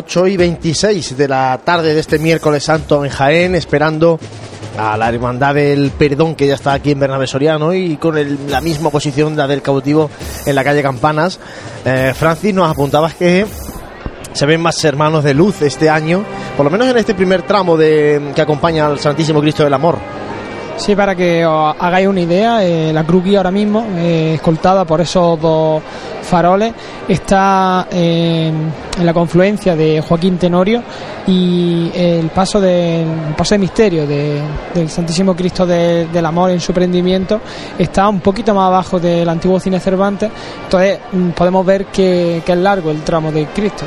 8 y 26 de la tarde de este miércoles santo en Jaén, esperando a la Hermandad del Perdón, que ya está aquí en Bernabé Soriano y con la misma posición, la del cautivo en la calle Campanas. Eh, Francis, nos apuntabas que se ven más hermanos de luz este año, por lo menos en este primer tramo de, que acompaña al Santísimo Cristo del Amor. Sí, para que os hagáis una idea, eh, la cruz ahora mismo, eh, escoltada por esos dos faroles, está en la confluencia de Joaquín Tenorio y el paso, de, paso de misterio del Santísimo Cristo del Amor en su prendimiento está un poquito más abajo del antiguo cine Cervantes, entonces mm, podemos ver que, es largo el tramo de Cristo.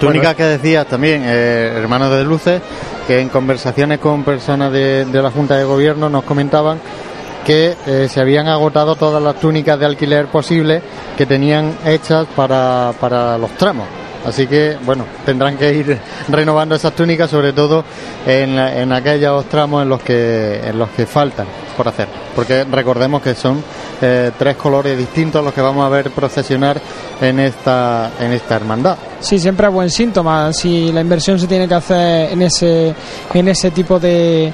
Túnica que decías también, eh, hermanos de luces, que en conversaciones con personas de, la Junta de Gobierno nos comentaban que eh, se habían agotado todas las túnicas de alquiler posibles que tenían hechas para, para los tramos. Así que, bueno, tendrán que ir renovando esas túnicas, sobre todo en, en aquellos tramos en los que en los que faltan por hacer. Porque recordemos que son eh, tres colores distintos los que vamos a ver procesionar en esta en esta hermandad. Sí, siempre es buen síntoma. Si la inversión se tiene que hacer en ese en ese tipo de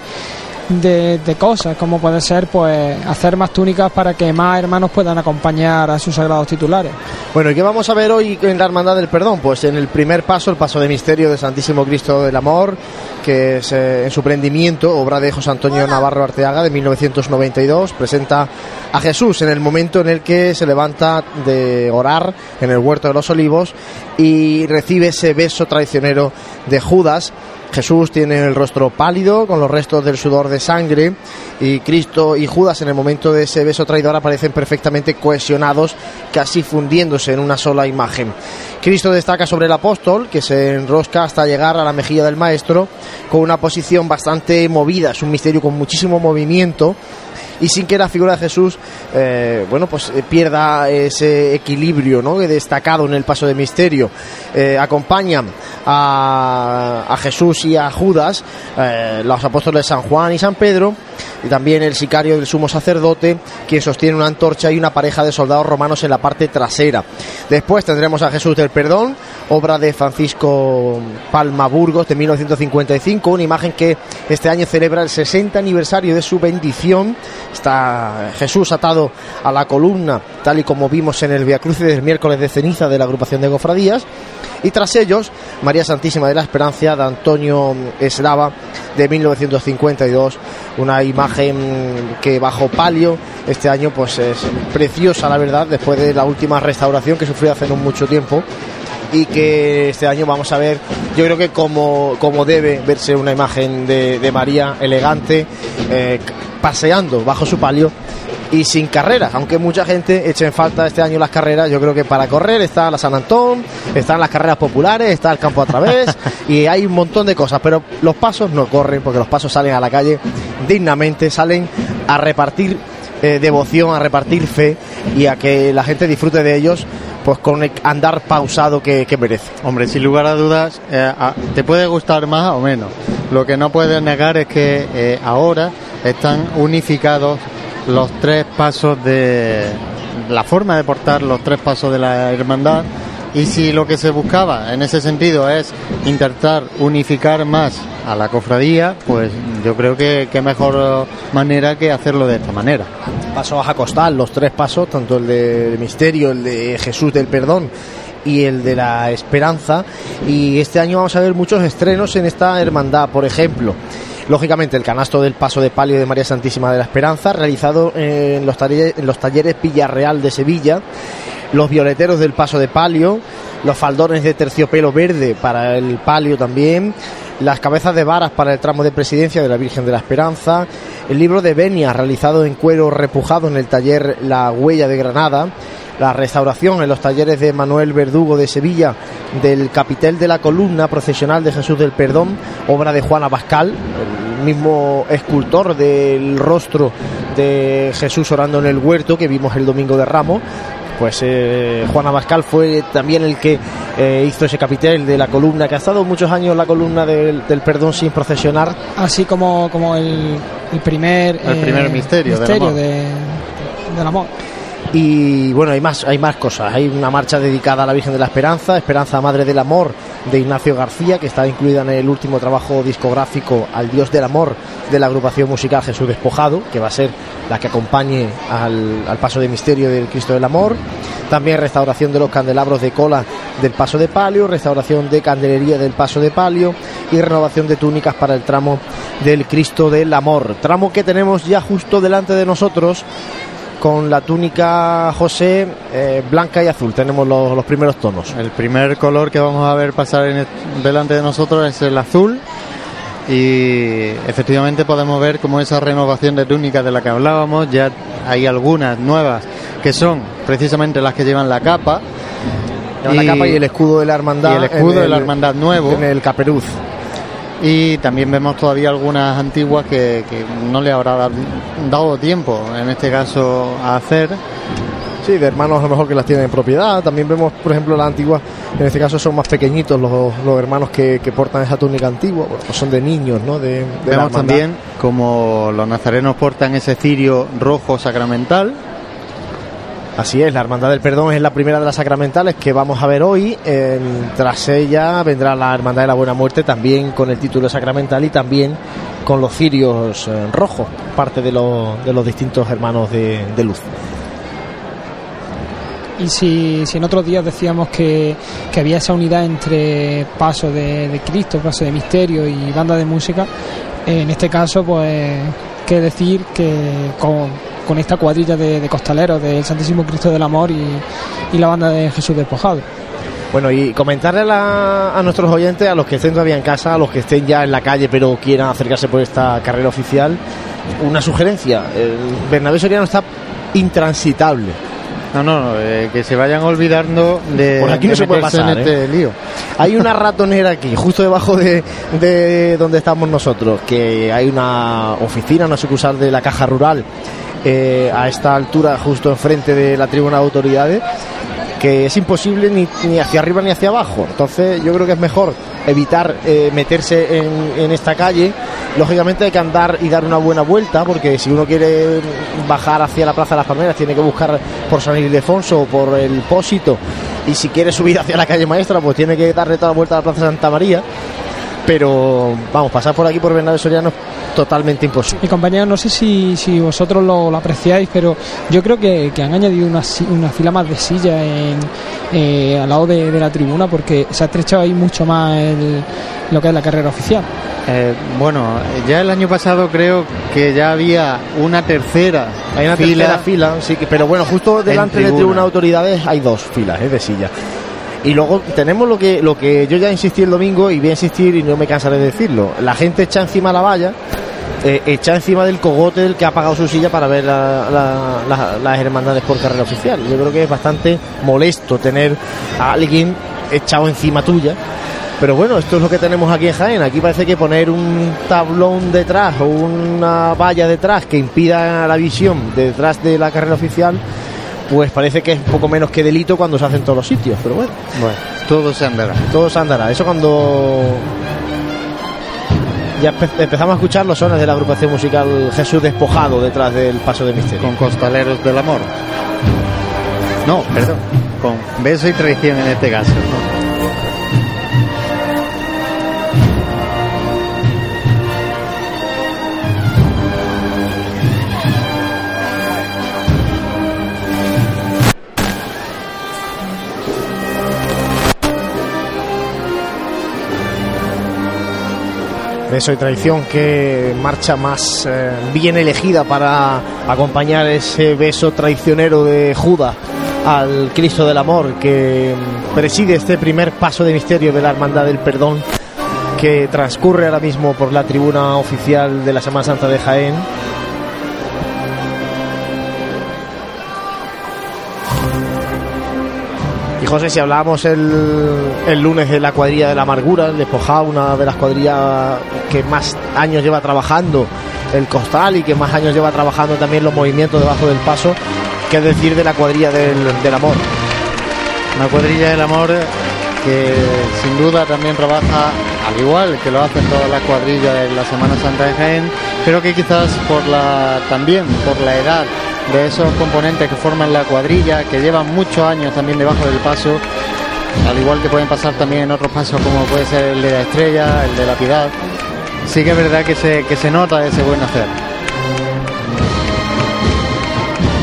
de, cosas, como puede ser pues hacer más túnicas para que más hermanos puedan acompañar a sus sagrados titulares. Bueno, ¿y qué vamos a ver hoy en la Hermandad del Perdón? Pues en el primer paso, el paso de misterio de Santísimo Cristo del Amor, que es eh, en su prendimiento, obra de José Antonio Navarro Arteaga de 1992, presenta a Jesús en el momento en el que se levanta de orar en el huerto de los olivos y recibe ese beso traicionero de Judas Jesús tiene el rostro pálido con los restos del sudor de sangre y Cristo y Judas en el momento de ese beso traidor aparecen perfectamente cohesionados, casi fundiéndose en una sola imagen. Cristo destaca sobre el apóstol, que se enrosca hasta llegar a la mejilla del maestro, con una posición bastante movida, es un misterio con muchísimo movimiento y sin que la figura de Jesús eh, bueno pues eh, pierda ese equilibrio ¿no? destacado en el paso de misterio eh, acompañan a, Jesús y a Judas los apóstoles San Juan y San Pedro y también el sicario del sumo sacerdote quien sostiene una antorcha y una pareja de soldados romanos en la parte trasera después tendremos a Jesús del Perdón obra de Francisco Palma Burgos de 1955 una imagen que este año celebra el 60 aniversario de su bendición Está Jesús atado a la columna, tal y como vimos en el Via Crucis del miércoles de ceniza de la agrupación de cofradías. Y tras ellos, María Santísima de la Esperanza de Antonio Eslava de 1952, una imagen que bajo palio este año pues es preciosa la verdad después de la última restauración que sufrió hace no mucho tiempo y que este año vamos a ver, yo creo que como, como debe verse una imagen de, María elegante, eh, paseando bajo su palio y sin carreras, aunque mucha gente eche en falta este año las carreras, yo creo que para correr está la San Antón, están las carreras populares, está el campo a través y hay un montón de cosas, pero los pasos no corren porque los pasos salen a la calle dignamente, salen a repartir eh, devoción, a repartir fe y a que la gente disfrute de ellos pues con el andar pausado que, merece. Hombre, sin lugar a dudas, eh, te puede gustar más o menos. Lo que no puedes negar es que eh, ahora están unificados los tres pasos de la forma de portar los tres pasos de la hermandad y si lo que se buscaba en ese sentido es intentar unificar más a la cofradía, pues yo creo que qué mejor manera que hacerlo de esta manera. Paso a costal, los tres pasos, tanto el de misterio, el de Jesús del perdón y el de la esperanza. Y este año vamos a ver muchos estrenos en esta hermandad, por ejemplo. Lógicamente, el canasto del paso de palio de María Santísima de la Esperanza, realizado en los, talleres, en los talleres Villarreal de Sevilla, los violeteros del paso de palio, los faldones de terciopelo verde para el palio también, las cabezas de varas para el tramo de presidencia de la Virgen de la Esperanza, el libro de Benia realizado en cuero repujado en el taller La Huella de Granada, la restauración en los talleres de Manuel Verdugo de Sevilla del capitel de la columna procesional de Jesús del Perdón, obra de Juan Abascal, el mismo escultor del rostro de Jesús orando en el huerto que vimos el domingo de Ramos, pues eh, Juan Abascal fue también el que eh, hizo ese capitel de la columna, que ha estado muchos años la columna del, perdón sin procesionar. Así como, como el, primer, el primer eh, misterio, del amor. Y bueno, hay más, hay más cosas. Hay una marcha dedicada a la Virgen de la Esperanza, Esperanza Madre del Amor, de Ignacio García, que está incluida en el último trabajo discográfico Al Dios del Amor de la agrupación musical Jesús Despojado, que va a ser la que acompañe al, al paso de misterio del Cristo del Amor. También restauración de los candelabros de cola del paso de palio, restauración de candelería del paso de palio y renovación de túnicas para el tramo del Cristo del Amor. Tramo que tenemos ya justo delante de nosotros con la túnica José eh, blanca y azul. Tenemos los, los, primeros tonos. El primer color que vamos a ver pasar en el, delante de nosotros es el azul. Y efectivamente podemos ver como esa renovación de túnica de la que hablábamos, ya hay algunas nuevas que son precisamente las que llevan la capa. Llevan y, la capa y el escudo de la hermandad. Y el escudo de la hermandad nuevo. En el caperuz y también vemos todavía algunas antiguas que, que, no le habrá dado tiempo, en este caso, a hacer. Sí, de hermanos a lo mejor que las tienen en propiedad. También vemos, por ejemplo, las antiguas, en este caso son más pequeñitos los, los hermanos que, que, portan esa túnica antigua, bueno, pues son de niños, ¿no? De, de vemos también como los nazarenos portan ese cirio rojo sacramental, Así es, la Hermandad del Perdón es la primera de las sacramentales que vamos a ver hoy. Tras ella vendrá la Hermandad de la Buena Muerte también con el título sacramental y también con los cirios eh, rojos, parte de, lo, de, los distintos hermanos de, luz. Y si, en otros días decíamos que, que había esa unidad entre paso de, de, Cristo, paso de misterio y banda de música, en este caso, pues, qué decir que con, con esta cuadrilla de, de, costaleros del Santísimo Cristo del Amor y, y la banda de Jesús Despojado. Bueno, y comentarle a, la, a, nuestros oyentes, a los que estén todavía en casa, a los que estén ya en la calle pero quieran acercarse por esta carrera oficial, una sugerencia. El Bernabé Soriano está intransitable. No, no, eh, que se vayan olvidando de. Por aquí no se puede pasar. En este ¿eh? lío. Hay una ratonera aquí, justo debajo de, de donde estamos nosotros, que hay una oficina, una sucursal de la Caja Rural eh, a esta altura, justo enfrente de la tribuna de autoridades, que es imposible ni, hacia arriba ni hacia abajo. Entonces, yo creo que es mejor evitar eh, meterse en, esta calle. Lógicamente, hay que andar y dar una buena vuelta, porque si uno quiere bajar hacia la Plaza de las Palmeras, tiene que buscar por San Ildefonso o por el Pósito. Y si quiere subir hacia la calle Maestra, pues tiene que darle toda la vuelta a la Plaza Santa María pero vamos, pasar por aquí por Bernabé Soriano totalmente imposible. Mi compañero, no sé si, si vosotros lo, lo, apreciáis, pero yo creo que, que han añadido una, una, fila más de silla en, eh, al lado de, de, la tribuna porque se ha estrechado ahí mucho más el, lo que es la carrera oficial. Eh, bueno, ya el año pasado creo que ya había una tercera hay una fila, tercera fila, sí, que, pero bueno, justo delante de tribuna de autoridades hay dos filas eh, de silla. Y luego tenemos lo que, lo que yo ya insistí el domingo y voy a insistir y no me cansaré de decirlo. La gente echa encima la valla, eh, echa encima del cogote del que ha pagado su silla para ver la, la, la, las hermandades por carrera oficial. Yo creo que es bastante molesto tener a alguien echado encima tuya. Pero bueno, esto es lo que tenemos aquí en Jaén. Aquí parece que poner un tablón detrás o una valla detrás que impida la visión detrás de la carrera oficial pues parece que es un poco menos que delito cuando se hace en todos los sitios, pero bueno. Bueno, todo se andará. Todo se andará. Eso cuando ya empezamos a escuchar los sones de la agrupación musical Jesús Despojado detrás del Paso de Misterio. Con Costaleros del Amor. No, perdón. Con Beso y Traición en este caso. Beso y Traición que marcha más eh, bien elegida para acompañar ese beso traicionero de Judas al Cristo del Amor que preside este primer paso de misterio de la Hermandad del Perdón que transcurre ahora mismo por la tribuna oficial de la Semana Santa de Jaén. Y José, si hablábamos el, el, lunes de la cuadrilla de la amargura, el despojado, una de las cuadrillas que más años lleva trabajando el costal y que más años lleva trabajando también los movimientos debajo del paso, qué decir de la cuadrilla del, del amor. Una cuadrilla del amor que sin duda también trabaja al igual que lo hacen todas las cuadrillas de la Semana Santa de Jaén, pero que quizás por la también por la edad de esos componentes que forman la cuadrilla, que llevan muchos años también debajo del paso, al igual que pueden pasar también en otros pasos como puede ser el de la estrella, el de la piedad, sí que es verdad que se, que se nota ese buen hacer.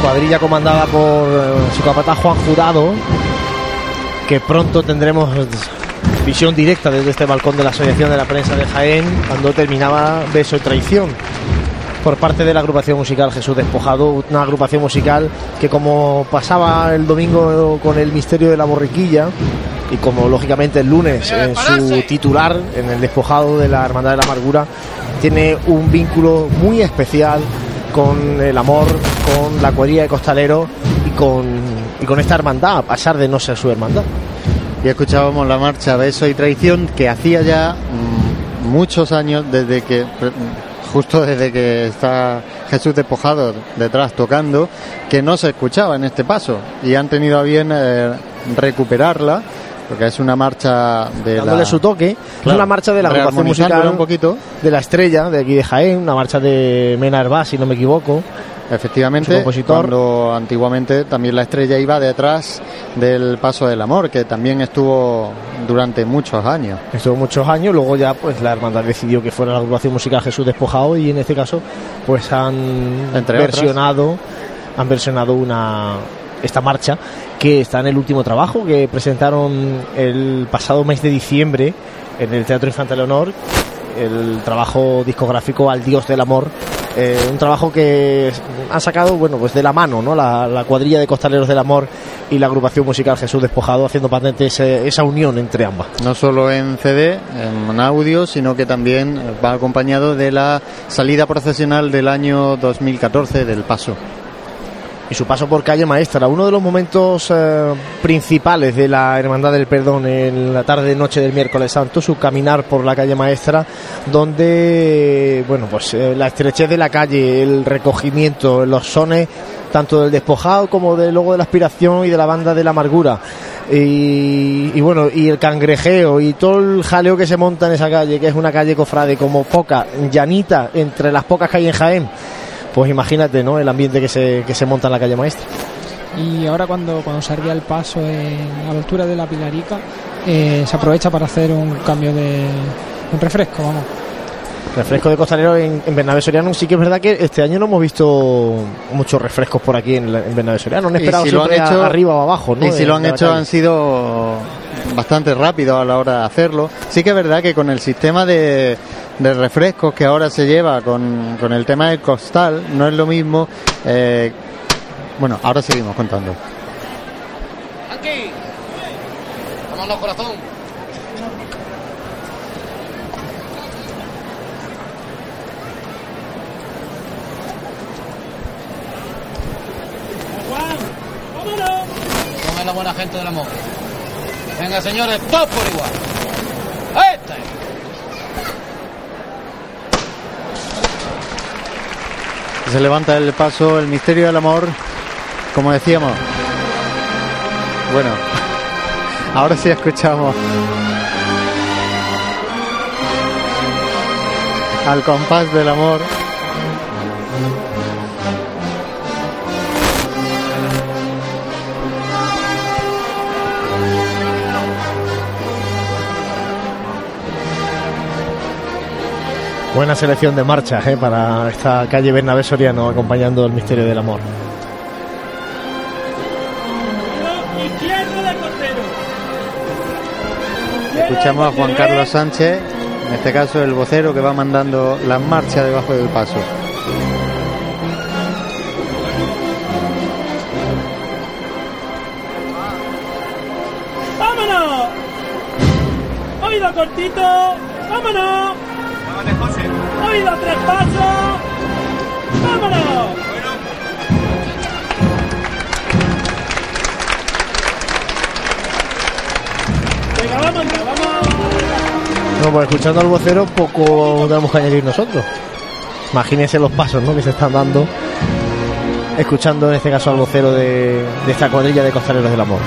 Cuadrilla comandada por eh, su capataz Juan Jurado, que pronto tendremos visión directa desde este balcón de la Asociación de la Prensa de Jaén cuando terminaba Beso y Traición por parte de la agrupación musical Jesús Despojado, una agrupación musical que como pasaba el domingo con el misterio de la borriquilla y como lógicamente el lunes en su titular, en el despojado de la Hermandad de la Amargura, tiene un vínculo muy especial con el amor, con la cuadrilla de costalero y con, y con esta hermandad, a pesar de no ser su hermandad. Y escuchábamos la marcha Beso y Traición que hacía ya mm, muchos años desde que justo desde que está Jesús despojado detrás tocando, que no se escuchaba en este paso y han tenido a bien eh, recuperarla porque es una marcha de dándole la su toque, Claro, es una marcha de la agrupación musical un poquito. de la estrella de aquí de Jaén, una marcha de Mena Herbás, si no me equivoco. Efectivamente, compositor. cuando antiguamente también la estrella iba detrás del Paso del Amor, que también estuvo durante muchos años. Estuvo muchos años, luego ya pues la hermandad decidió que fuera la agrupación musical Jesús Despojado y en este caso pues han Entre versionado han versionado una esta marcha que está en el último trabajo que presentaron el pasado mes de diciembre en el Teatro Infante Leonor el trabajo discográfico Al Dios del Amor eh, un trabajo que han sacado bueno pues de la mano no la, la cuadrilla de costaleros del amor y la agrupación musical Jesús Despojado haciendo patente ese- esa unión entre ambas No solo en CD, en audio, sino que también va acompañado de la salida procesional del año 2014 del Paso. Y su paso por calle Maestra, uno de los momentos eh, principales de la Hermandad del Perdón en la tarde noche del miércoles santo, su caminar por la calle Maestra, donde bueno pues eh, la estrechez de la calle, el recogimiento, los sones tanto del despojado como del logo de la aspiración y de la banda de la amargura. Y, bueno, y el cangrejeo y todo el jaleo que se monta en esa calle, que es una calle cofrade como poca, llanita, entre las pocas que hay en Jaén, pues imagínate, ¿no? El ambiente que se, que se monta en la calle maestra. Y ahora cuando, cuando salga el paso en, a la altura de la Pilarica, eh, se aprovecha para hacer un cambio de un refresco, vamos. Refresco de costalero en, en Bernabé Soriano. Sí que es verdad que este año no hemos visto muchos refrescos por aquí en, en Bernabé Soriano. No han esperado si lo han siempre a- hecho- arriba o abajo, ¿no? Y si De- lo han hecho han sido bastante rápidos a la hora de hacerlo. Sí que es verdad que con el sistema de, de refrescos que ahora se lleva con, con el tema del costal, no es lo mismo. eh, bueno, ahora seguimos contando. Aquí. Vámonos, corazón. Buena gente del amor? Venga, señores, todos por igual. ¡Este! Se levanta el paso, el misterio del amor, como decíamos. Bueno, ahora sí escuchamos al compás del amor. Buena selección de marchas ¿eh? para esta calle Bernabé Soriano acompañando el misterio del amor. Escuchamos a Juan Carlos Sánchez, en este caso el vocero que va mandando las marchas debajo del paso. ¡Vámonos! ¡Oído cortito! ¡Vámonos! ¡Oído tres pasos! ¡Vámonos! Venga, vamos, vamos. No, pues escuchando al vocero poco tenemos que añadir nosotros. Imagínense los pasos ¿no? que se están dando escuchando en este caso al vocero de, de esta cuadrilla de costaleros del amor.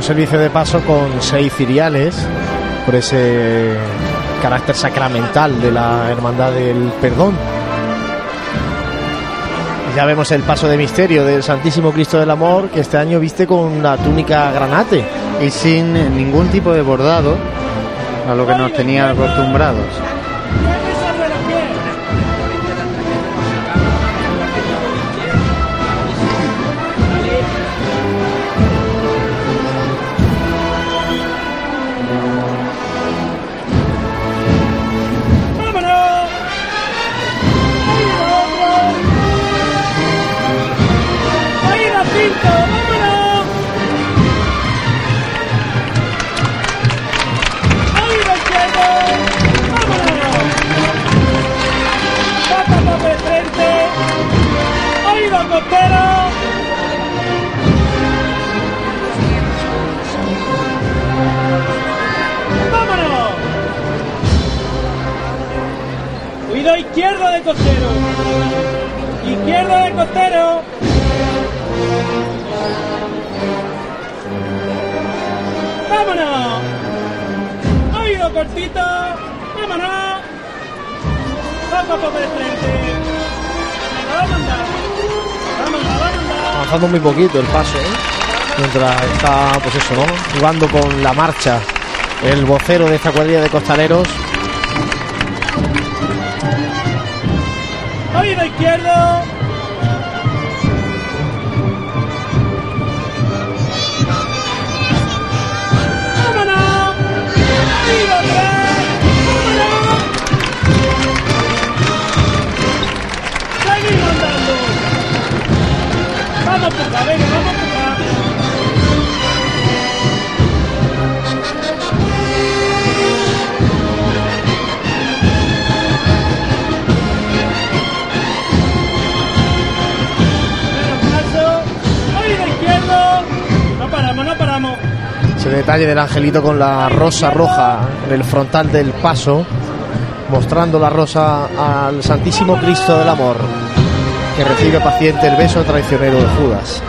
Un servicio de paso con seis ciriales, por ese carácter sacramental de la Hermandad del Perdón. Ya vemos el paso de misterio del Santísimo Cristo del Amor, que este año viste con la túnica granate. Y sin ningún tipo de bordado, a lo que nos tenía acostumbrados. Muy poquito el paso, ¿eh? Mientras está, pues eso, ¿no? Jugando con la marcha el vocero de esta cuadrilla de costaleros. No paramos, no paramos. Ese detalle del angelito con la rosa roja en el frontal del paso, mostrando la rosa al Santísimo Cristo del Amor, que recibe paciente el beso traicionero de Judas.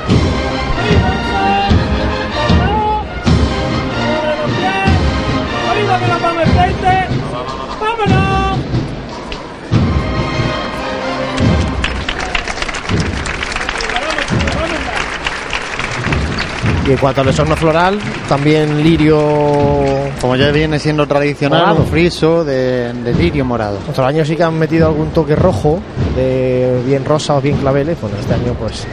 Y en cuanto al esorno floral, también lirio. Como ya viene siendo tradicional, Morado. un friso de, de lirio morado. Otros años sí que han metido algún toque rojo, de bien rosa o bien claveles. Bueno, este año pues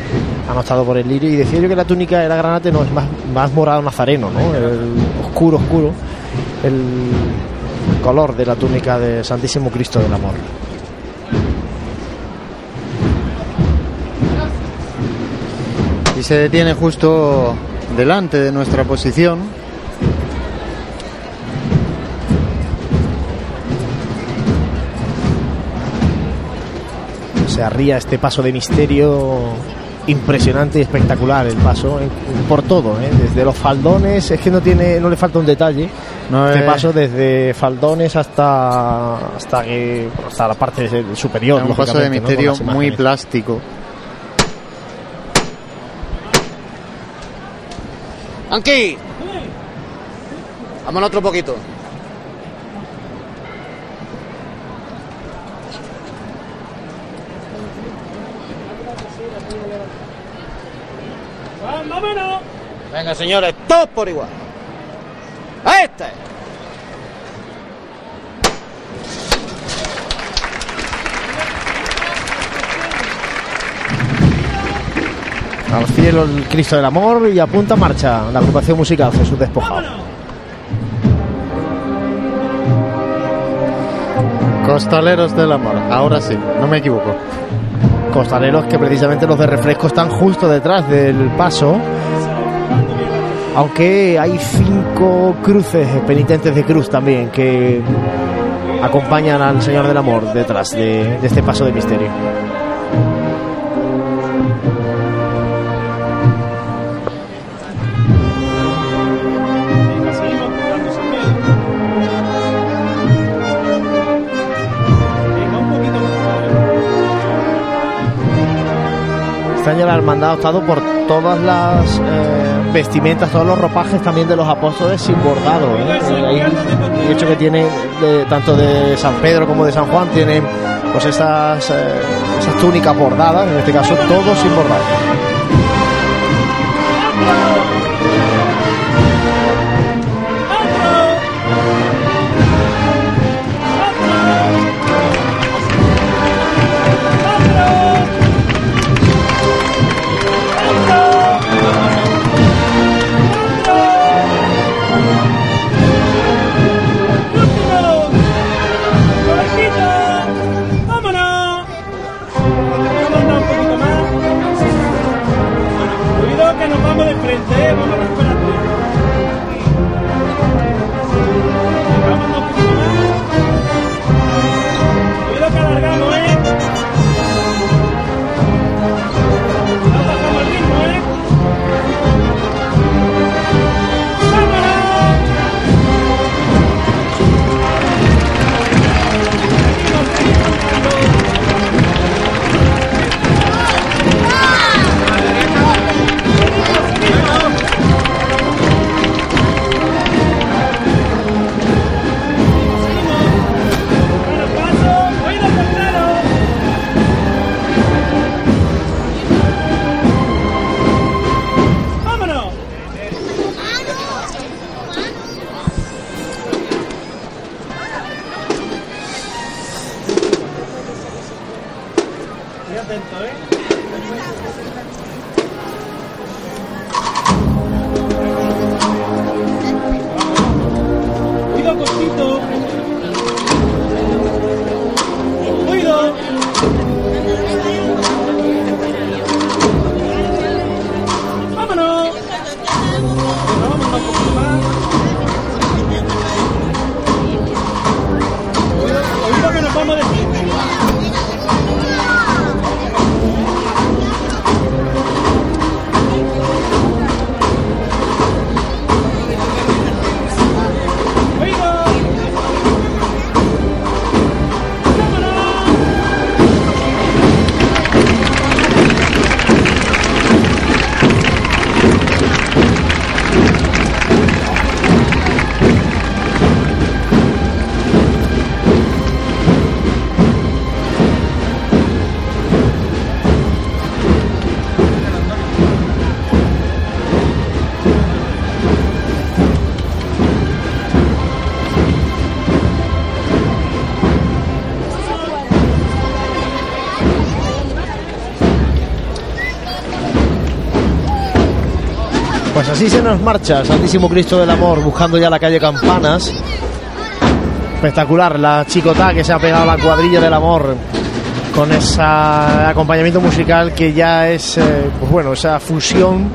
han optado por el lirio. Y decía yo que la túnica era granate, no, es más, más morado nazareno, ¿no? El oscuro, oscuro. El color de la túnica de Santísimo Cristo del Amor. Y se detiene justo delante de nuestra posición. Se arría este paso de misterio impresionante y espectacular el paso en- por todo, ¿eh? desde los faldones, es que no tiene, no le falta un detalle. No este es- paso desde faldones hasta hasta que hasta la parte superior. un paso de misterio muy plástico. ¡Anqui! Vámonos otro poquito. Venga, señores, todos por igual. ¡A este! Al cielo el Cristo del Amor y a punta marcha la agrupación musical Jesús Despojado. Costaleros del amor. Ahora sí, no me equivoco. Costaleros que precisamente los de refresco están justo detrás del paso. Aunque hay cinco cruces penitentes de cruz también que acompañan al Señor del Amor detrás de, de este paso de misterio. Año la hermandad ha optado por todas las eh, vestimentas, todos los ropajes también de los apóstoles sin bordado. ¿eh? Ahí, el hecho que tienen de- tanto de San Pedro como de San Juan tienen pues estas, eh, esas túnicas bordadas, en este caso todos sin bordar. Pues así se nos marcha Santísimo Cristo del Amor, buscando ya la calle Campanas. Espectacular la chicotá que se ha pegado a la cuadrilla del amor con ese acompañamiento musical que ya es, eh, pues bueno, esa fusión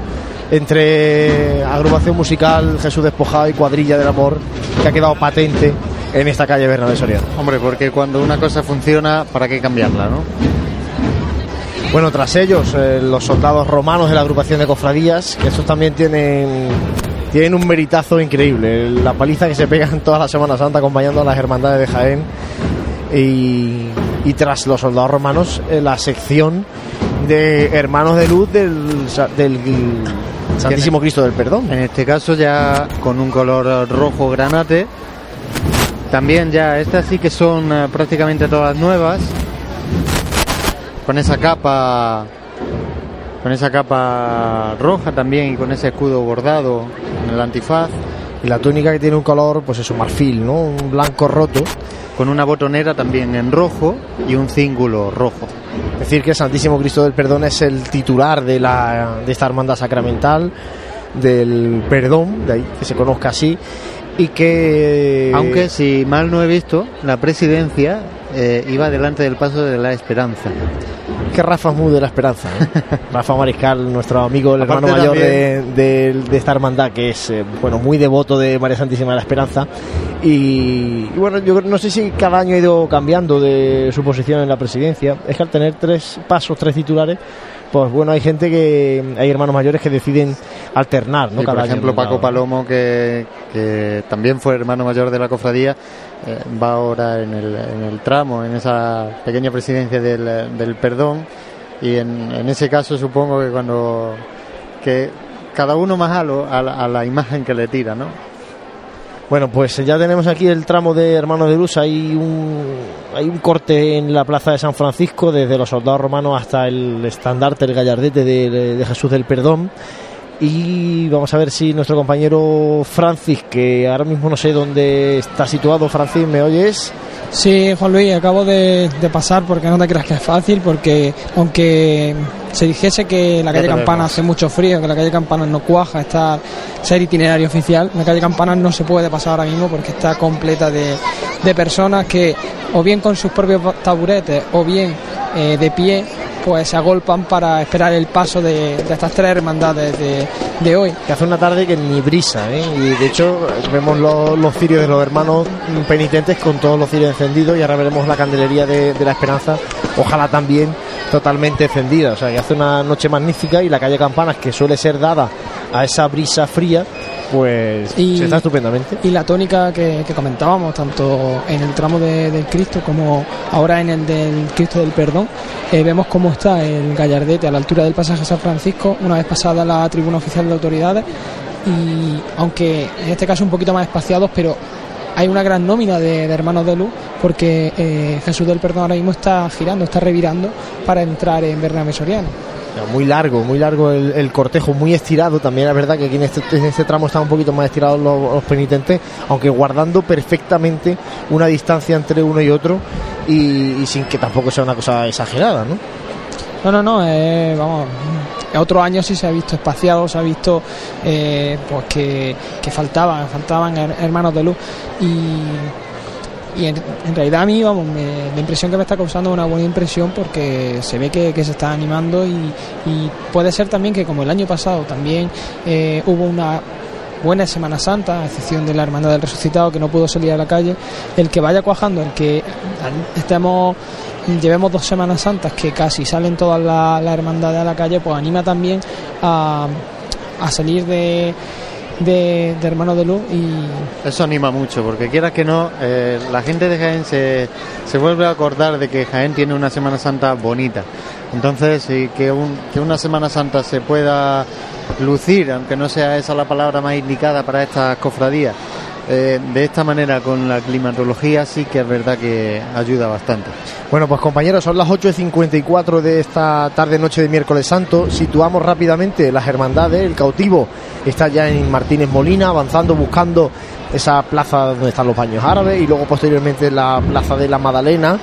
entre agrupación musical Jesús Despojado y cuadrilla del amor que ha quedado patente en esta calle Bernabé Soriano. Hombre, porque cuando una cosa funciona, ¿para qué cambiarla, no? Bueno, tras ellos, eh, los soldados romanos de la agrupación de cofradías, que estos también tienen, tienen un meritazo increíble. La paliza que se pegan toda la Semana Santa acompañando a las hermandades de Jaén. Y, tras los soldados romanos, eh, la sección de hermanos de luz del, del Santísimo Cristo del Perdón. En este caso ya con un color rojo granate. También ya estas sí que son eh, prácticamente todas nuevas. Con esa capa con esa capa roja también y con ese escudo bordado en el antifaz, Y la túnica que tiene un color, pues eso, marfil, ¿no? Un blanco roto. con una botonera también en rojo y un cíngulo rojo. decir que el Santísimo Cristo del Perdón es el titular de, la, de esta hermandad sacramental, del perdón, de ahí que se conozca así, y que... Aunque si mal no he visto, la presidencia eh, iba delante del paso de la esperanza. Que Rafa es muy de la esperanza. ¿eh? Rafa Mariscal, nuestro amigo, el hermano mayor de, también- de- de esta hermandad, que es eh, bueno muy devoto de María Santísima de la Esperanza. Y, y bueno, yo no sé si cada año ha ido cambiando de su posición en la presidencia. Es que al tener tres pasos, tres titulares, pues bueno, hay gente que, hay hermanos mayores que deciden alternar, ¿no? Cada por ejemplo, Paco. Palomo, que, que también fue hermano mayor de la cofradía, eh, va ahora en el, en el tramo, en esa pequeña presidencia del, del perdón. Y en, en ese caso supongo que cuando que cada uno más a, lo- a, la, a la imagen que le tira, ¿no? Bueno, pues ya tenemos aquí el tramo de Hermanos de Luz. Hay un, hay un corte en la plaza de San Francisco, desde los soldados romanos hasta el estandarte, el gallardete de, de Jesús del Perdón. Y vamos a ver si nuestro compañero Francis, que ahora mismo no sé dónde está situado, Francis, ¿me oyes? Sí, Juan Luis, acabo de, de pasar porque no te creas que es fácil, porque aunque se dijese que la calle Campana hace mucho frío, que la calle Campana no cuaja, está ser itinerario oficial, la calle Campana no se puede pasar ahora mismo porque está completa de, de personas que o bien con sus propios taburetes o bien eh, de pie pues se agolpan para esperar el paso de, estas tres hermandades de, hoy. Que hace una tarde que ni brisa, ¿eh? Y de hecho vemos los, los cirios de los hermanos penitentes con todos los cirios encendidos y ahora veremos la candelería de, de la esperanza, ojalá también totalmente encendida. O sea, que hace una noche magnífica y la calle Campanas, que suele ser dada a esa brisa fría, pues Y- se está estupendamente. Y la tónica que, que comentábamos, tanto en el tramo de- del Cristo como ahora en el del Cristo del Perdón, eh, vemos cómo está el gallardete a la altura del pasaje San Francisco, una vez pasada la tribuna oficial de autoridades, y aunque en este caso un poquito más espaciados, pero hay una gran nómina de, de hermanos de luz, porque eh, Jesús del Perdón ahora mismo está girando, está revirando para entrar en Bernabé Soriano. Muy largo, muy largo el, cortejo, muy estirado. También es verdad que aquí en este, este tramo están un poquito más estirados los, penitentes, aunque guardando perfectamente una distancia entre uno y otro y, sin que tampoco sea una cosa exagerada, ¿no? No, no, no, eh, vamos, otros años sí se ha visto espaciado, se ha visto eh, pues que, que faltaban, faltaban her- hermanos de luz y, y en, realidad a mí, vamos, me- la impresión que me está causando es una buena impresión porque se ve que, que se está animando y, y puede ser también que como el año pasado también eh, hubo una buena Semana Santa, a excepción de la Hermandad del Resucitado que no pudo salir a la calle, el que vaya cuajando, el que estemos llevemos dos Semanas Santas que casi salen todas las la hermandades a la calle, pues anima también a, a salir de, de, Hermanos de Luz y Eso anima mucho, porque quieras que no, eh, la gente de Jaén se, se vuelve a acordar de que Jaén tiene una Semana Santa bonita. Entonces, y que, un- que una Semana Santa se pueda lucir, aunque no sea esa la palabra más indicada para estas cofradías, eh, de esta manera con la climatología sí que es verdad que ayuda bastante. Bueno, pues compañeros, son las 8.54 de esta tarde-noche de miércoles santo. Situamos rápidamente las hermandades. El cautivo está ya en Martínez Molina, avanzando, buscando esa plaza donde están los baños árabes y luego posteriormente la plaza de la Madalena.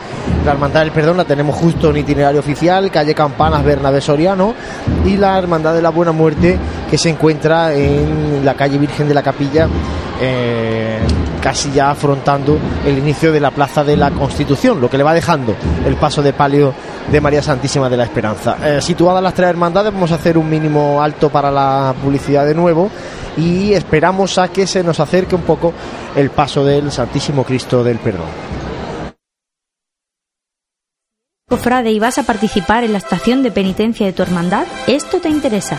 La Hermandad del Perdón la tenemos justo en itinerario oficial, calle Campanas, Bernabé Soriano y la Hermandad de la Buena Muerte que se encuentra en la calle Virgen de la Capilla. Eh, casi ya afrontando el inicio de la Plaza de la Constitución, lo que le va dejando el paso de palio de María Santísima de la Esperanza. Eh, situadas las tres hermandades, vamos a hacer un mínimo alto para la publicidad de nuevo y esperamos a que se nos acerque un poco el paso del Santísimo Cristo del Perdón. Cofrade y vas a participar en la estación de penitencia de tu hermandad, esto te interesa.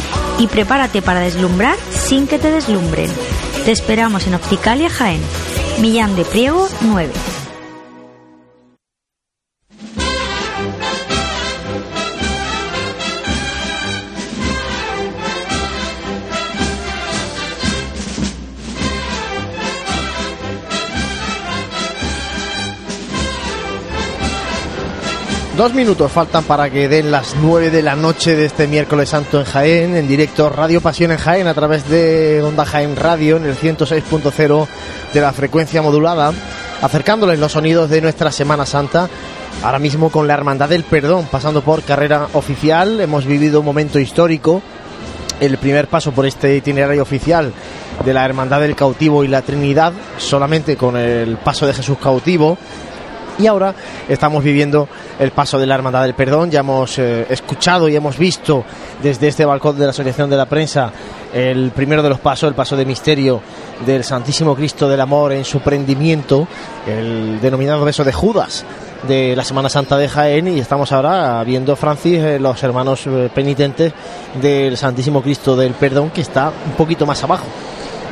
y prepárate para deslumbrar sin que te deslumbren. Te esperamos en Opticalia Jaén, Millán de Priego 9. Dos minutos faltan para que den las nueve de la noche de este miércoles santo en Jaén, en directo Radio Pasión en Jaén a través de Onda Jaén Radio en el 106.0 de la frecuencia modulada, acercándoles los sonidos de nuestra Semana Santa. Ahora mismo con la Hermandad del Perdón, pasando por carrera oficial, hemos vivido un momento histórico, el primer paso por este itinerario oficial de la Hermandad del Cautivo y la Trinidad, solamente con el paso de Jesús cautivo y ahora estamos viviendo el paso de la Hermandad del Perdón. Ya hemos eh, escuchado y hemos visto desde este balcón de la Asociación de la Prensa el primero de los pasos, el paso de misterio del Santísimo Cristo del Amor en su prendimiento, el denominado beso de Judas de la Semana Santa de Jaén y estamos ahora viendo Francis eh, los hermanos eh, penitentes del Santísimo Cristo del Perdón que está un poquito más abajo.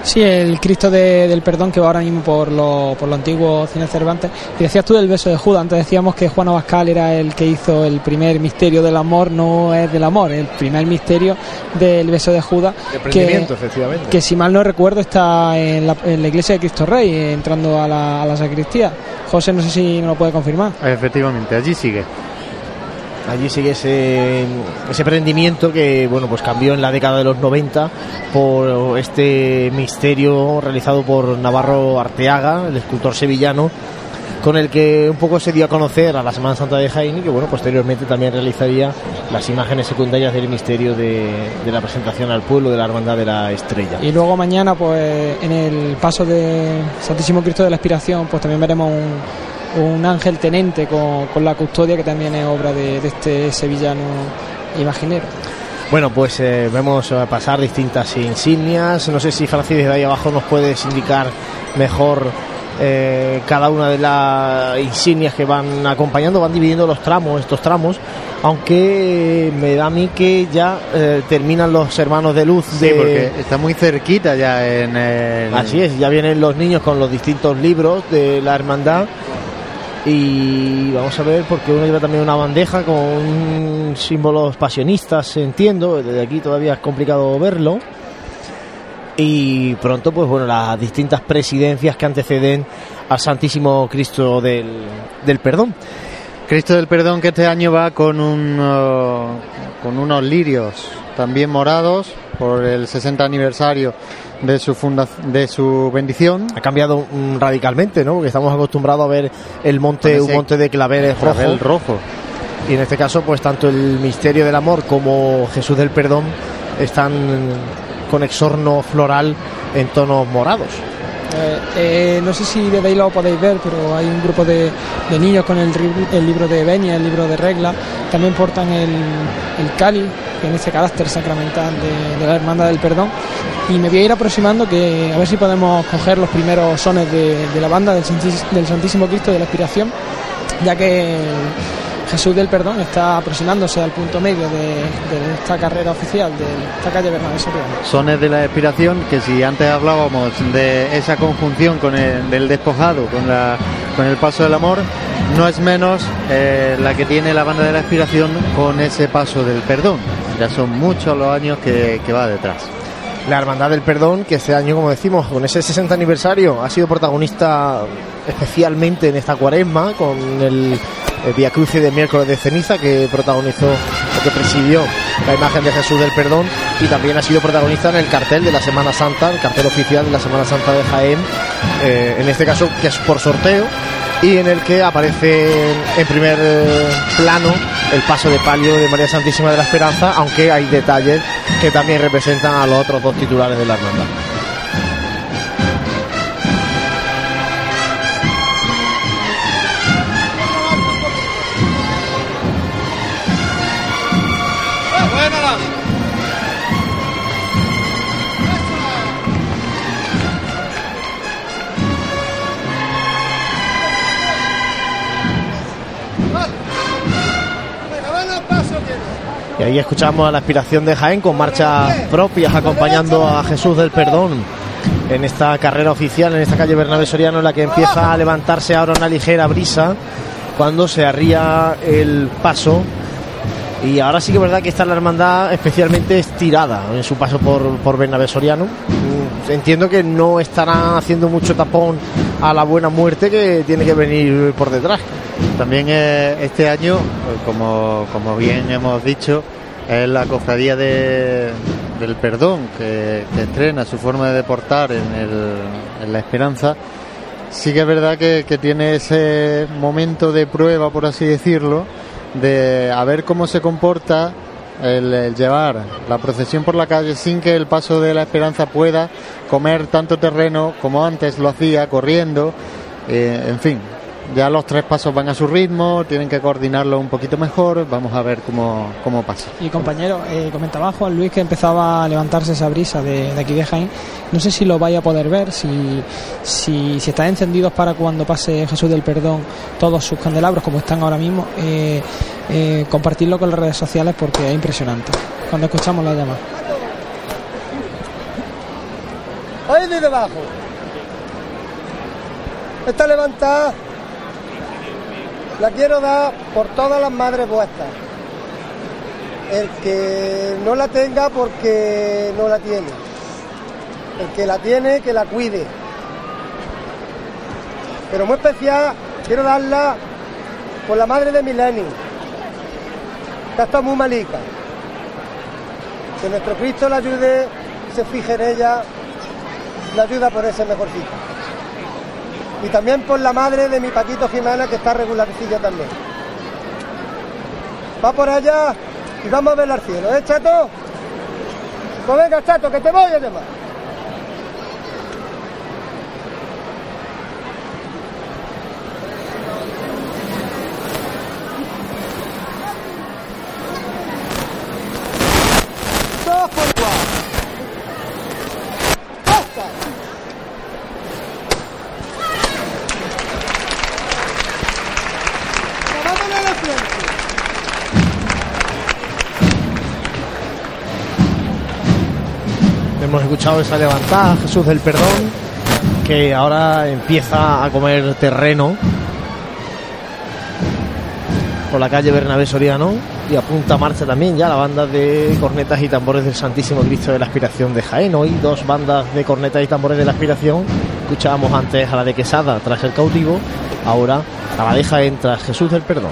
Sí, el Cristo de- del Perdón que va ahora mismo por lo, por lo antiguo Cine Cervantes. Y decías tú del beso de Judas. Antes decíamos que Juan Abascal era el que hizo el primer misterio del amor. No es del amor, el primer misterio del beso de Judas. De que, efectivamente. que si mal no recuerdo está en la, en la iglesia de Cristo Rey, entrando a la, a la sacristía. José, no sé si me lo puede confirmar. Efectivamente, allí sigue. Allí sigue ese, ese prendimiento que bueno pues cambió en la década de los 90 por este misterio realizado por Navarro Arteaga, el escultor sevillano, con el que un poco se dio a conocer a la Semana Santa de Jaén y que bueno posteriormente también realizaría las imágenes secundarias del misterio de, de la presentación al pueblo de la Hermandad de la Estrella. Y luego mañana, pues en el paso de Santísimo Cristo de la Expiración, pues también veremos un, un ángel tenente con, con la custodia, que también es obra de, de este sevillano imaginero. Bueno, pues eh, vemos eh, pasar distintas insignias. No sé si Francis desde ahí abajo nos puedes indicar mejor eh, cada una de las insignias que van acompañando, van dividiendo los tramos, estos tramos, aunque me da a mí que ya eh, terminan los hermanos de luz Sí, de... porque está muy cerquita ya en el... Así es, ya vienen los niños con los distintos libros de la hermandad y vamos a ver porque uno lleva también una bandeja con símbolos pasionistas, entiendo, desde aquí todavía es complicado verlo. Y pronto, pues bueno, las distintas presidencias que anteceden al Santísimo Cristo del, del Perdón. Cristo del Perdón que este año va con, un, uh, con unos lirios también morados por el 60 aniversario de su funda de su bendición. Ha cambiado mm, radicalmente, ¿no? Porque estamos acostumbrados a ver el monte, un monte de claveles rojo. Clavel rojo. Y en este caso, pues tanto el misterio del amor como Jesús del perdón están con exorno floral en tonos morados. Eh, eh, no sé si desde ahí lo podéis ver, pero hay un grupo de, niños con el, libro de Benia, el libro de regla. También portan el, el cali, que en ese carácter sacramental de, la Hermandad del Perdón. Y me voy a ir aproximando que a ver si podemos coger los primeros sones de, la banda del Santísimo Cristo de la Expiración, ya que Jesús del Perdón está aproximándose al punto medio de, de esta carrera oficial de esta calle Bernabé Soriano. Sones de la expiración, que si antes hablábamos de esa conjunción con el del despojado, con, la, con el paso del amor, no es menos eh, la que tiene la banda de la expiración con ese paso del perdón. Ya son muchos los años que, que va detrás. La Hermandad del Perdón, que este año, como decimos, con ese 60 aniversario, ha sido protagonista especialmente en esta cuaresma, con el, el Via Crucis de miércoles de ceniza, que protagonizó o que presidió la imagen de Jesús del Perdón, y también ha sido protagonista en el cartel de la Semana Santa, el cartel oficial de la Semana Santa de Jaén, eh, en este caso que es por sorteo, y en el que aparece en primer eh, plano el paso de palio de María Santísima de la Esperanza, aunque hay detalles que también representan a los otros dos titulares de la hermandad. Y ahí escuchamos a la aspiración de Jaén con marchas propias acompañando a Jesús del Perdón en esta carrera oficial, en esta calle Bernabé Soriano, en la que empieza a levantarse ahora una ligera brisa cuando se arría el paso. Y ahora sí que es verdad que está la hermandad especialmente estirada en su paso por, por Bernabé Soriano. Mm, Entiendo que no estarán haciendo mucho tapón a la buena muerte que tiene que venir por detrás. También eh, este año, eh, como, como bien hemos dicho, es la cofradía de- del perdón que, que estrena su forma de deportar en, el- la esperanza. Sí que es verdad que, tiene ese momento de prueba, por así decirlo, de a ver cómo se comporta el, el llevar la procesión por la calle sin que el paso de la esperanza pueda comer tanto terreno como antes lo hacía, corriendo. Eh, en fin, ya los tres pasos van a su ritmo, tienen que coordinarlo un poquito mejor, vamos a ver cómo, cómo pasa. Y compañero, eh, comentaba Juan Luis que empezaba a levantarse esa brisa de, de aquí de Jaén. No sé si lo vaya a poder ver, si, si, si están encendidos para cuando pase Jesús del Perdón todos sus candelabros, como están ahora mismo, eh, eh, compartirlo con las redes sociales porque es impresionante. Cuando escuchamos la llamada. Ahí de debajo. Esta levantada la quiero dar por todas las madres vuestras. El que no la tenga porque no la tiene. El que la tiene, que la cuide. Pero muy especial, quiero darla por la madre de Milenio. Que está muy malica. Que nuestro Cristo la ayude, se fije en ella, la ayuda a ponerse mejorcita. Y también por la madre de mi Paquito Jimena, que está regularcilla también. Va por allá y vamos a ver al cielo, ¿eh, chato? Pues venga, chato, que te voy a llamar. Todos por igual. ¡Basta! ¡Vámonos a la frente! Hemos escuchado esa levantada, Jesús del Perdón, que ahora empieza a comer terreno por la calle Bernabé Soriano y a punta marcha también ya la banda de cornetas y tambores del Santísimo Cristo de la Aspiración de Jaén. Hoy dos bandas de cornetas y tambores de la Aspiración. Escuchábamos antes a la de Quesada tras el cautivo, ahora a la de Jaén tras Jesús del Perdón.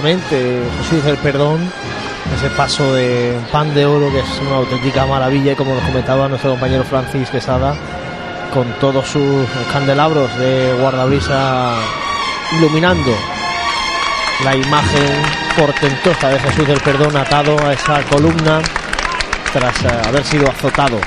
Muy lentamente Jesús del Perdón, ese paso de pan de oro que es una auténtica maravilla y como nos comentaba nuestro compañero Francis Quesada, con todos sus candelabros de guardabrisa iluminando la imagen portentosa de Jesús del Perdón atado a esa columna tras eh, haber sido azotado.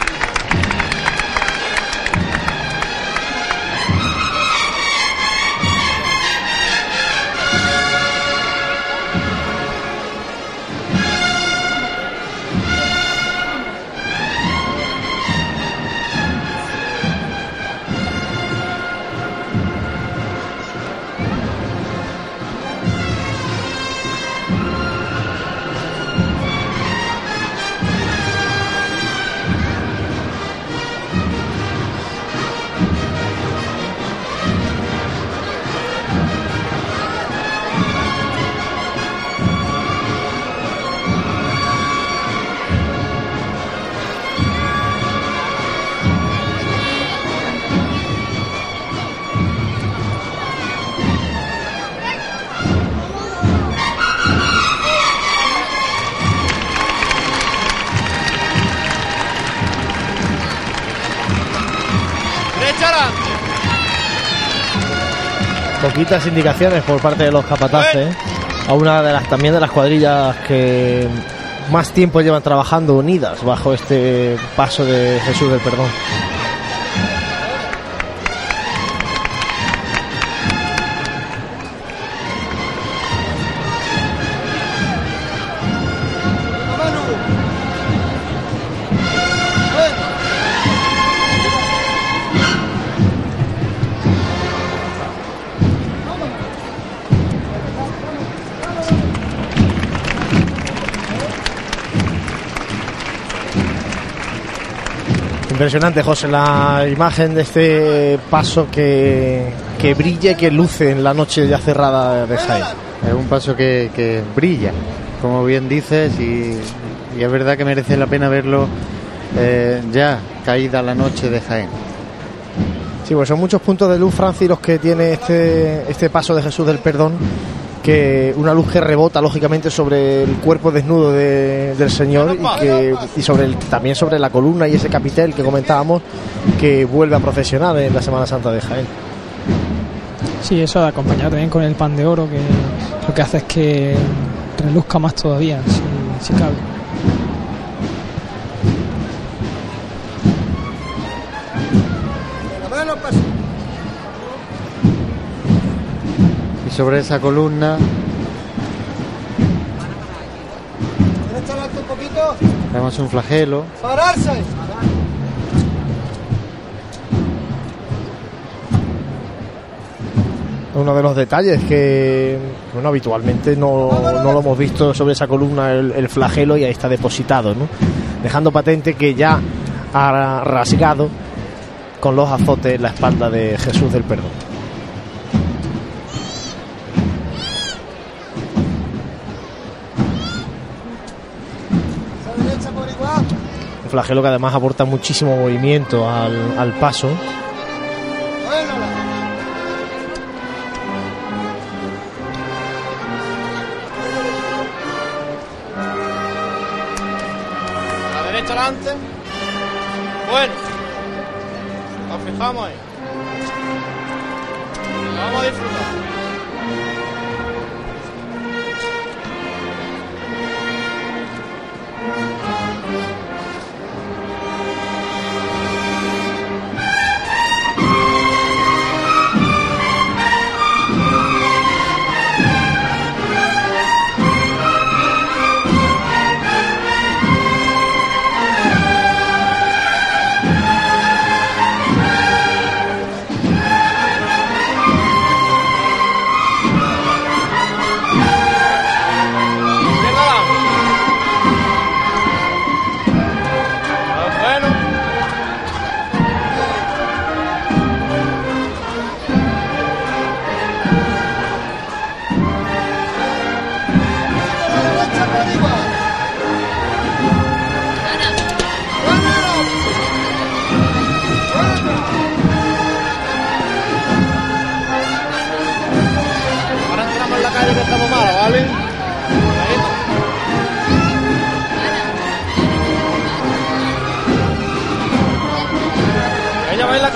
Indicaciones por parte de los capataces a una de las también de las cuadrillas que más tiempo llevan trabajando unidas bajo este paso de Jesús del Perdón. Impresionante, José, la imagen de este paso que, que brilla y que luce en la noche ya cerrada de Jaén. Es un paso que, que brilla, como bien dices, y, y es verdad que merece la pena verlo eh, ya caída la noche de Jaén. Sí, pues son muchos puntos de luz, Francis, los que tiene este, este paso de Jesús del Perdón, que una luz que rebota lógicamente sobre el cuerpo desnudo de- del Señor y, que, sobre también sobre la columna y ese capitel que comentábamos que vuelve a procesionar en la Semana Santa de Jaén. Sí, eso acompañado también con el pan de oro, que lo que hace es que reluzca más todavía, si cabe. Sobre esa columna un poquito. vemos un flagelo. Pararse. Uno de los detalles que bueno, habitualmente no, no lo hemos visto sobre esa columna el, el flagelo y ahí está depositado, ¿no? dejando patente que ya ha rasgado con los azotes la espalda de Jesús del Perdón. Flagelo que además aporta muchísimo movimiento al, al paso.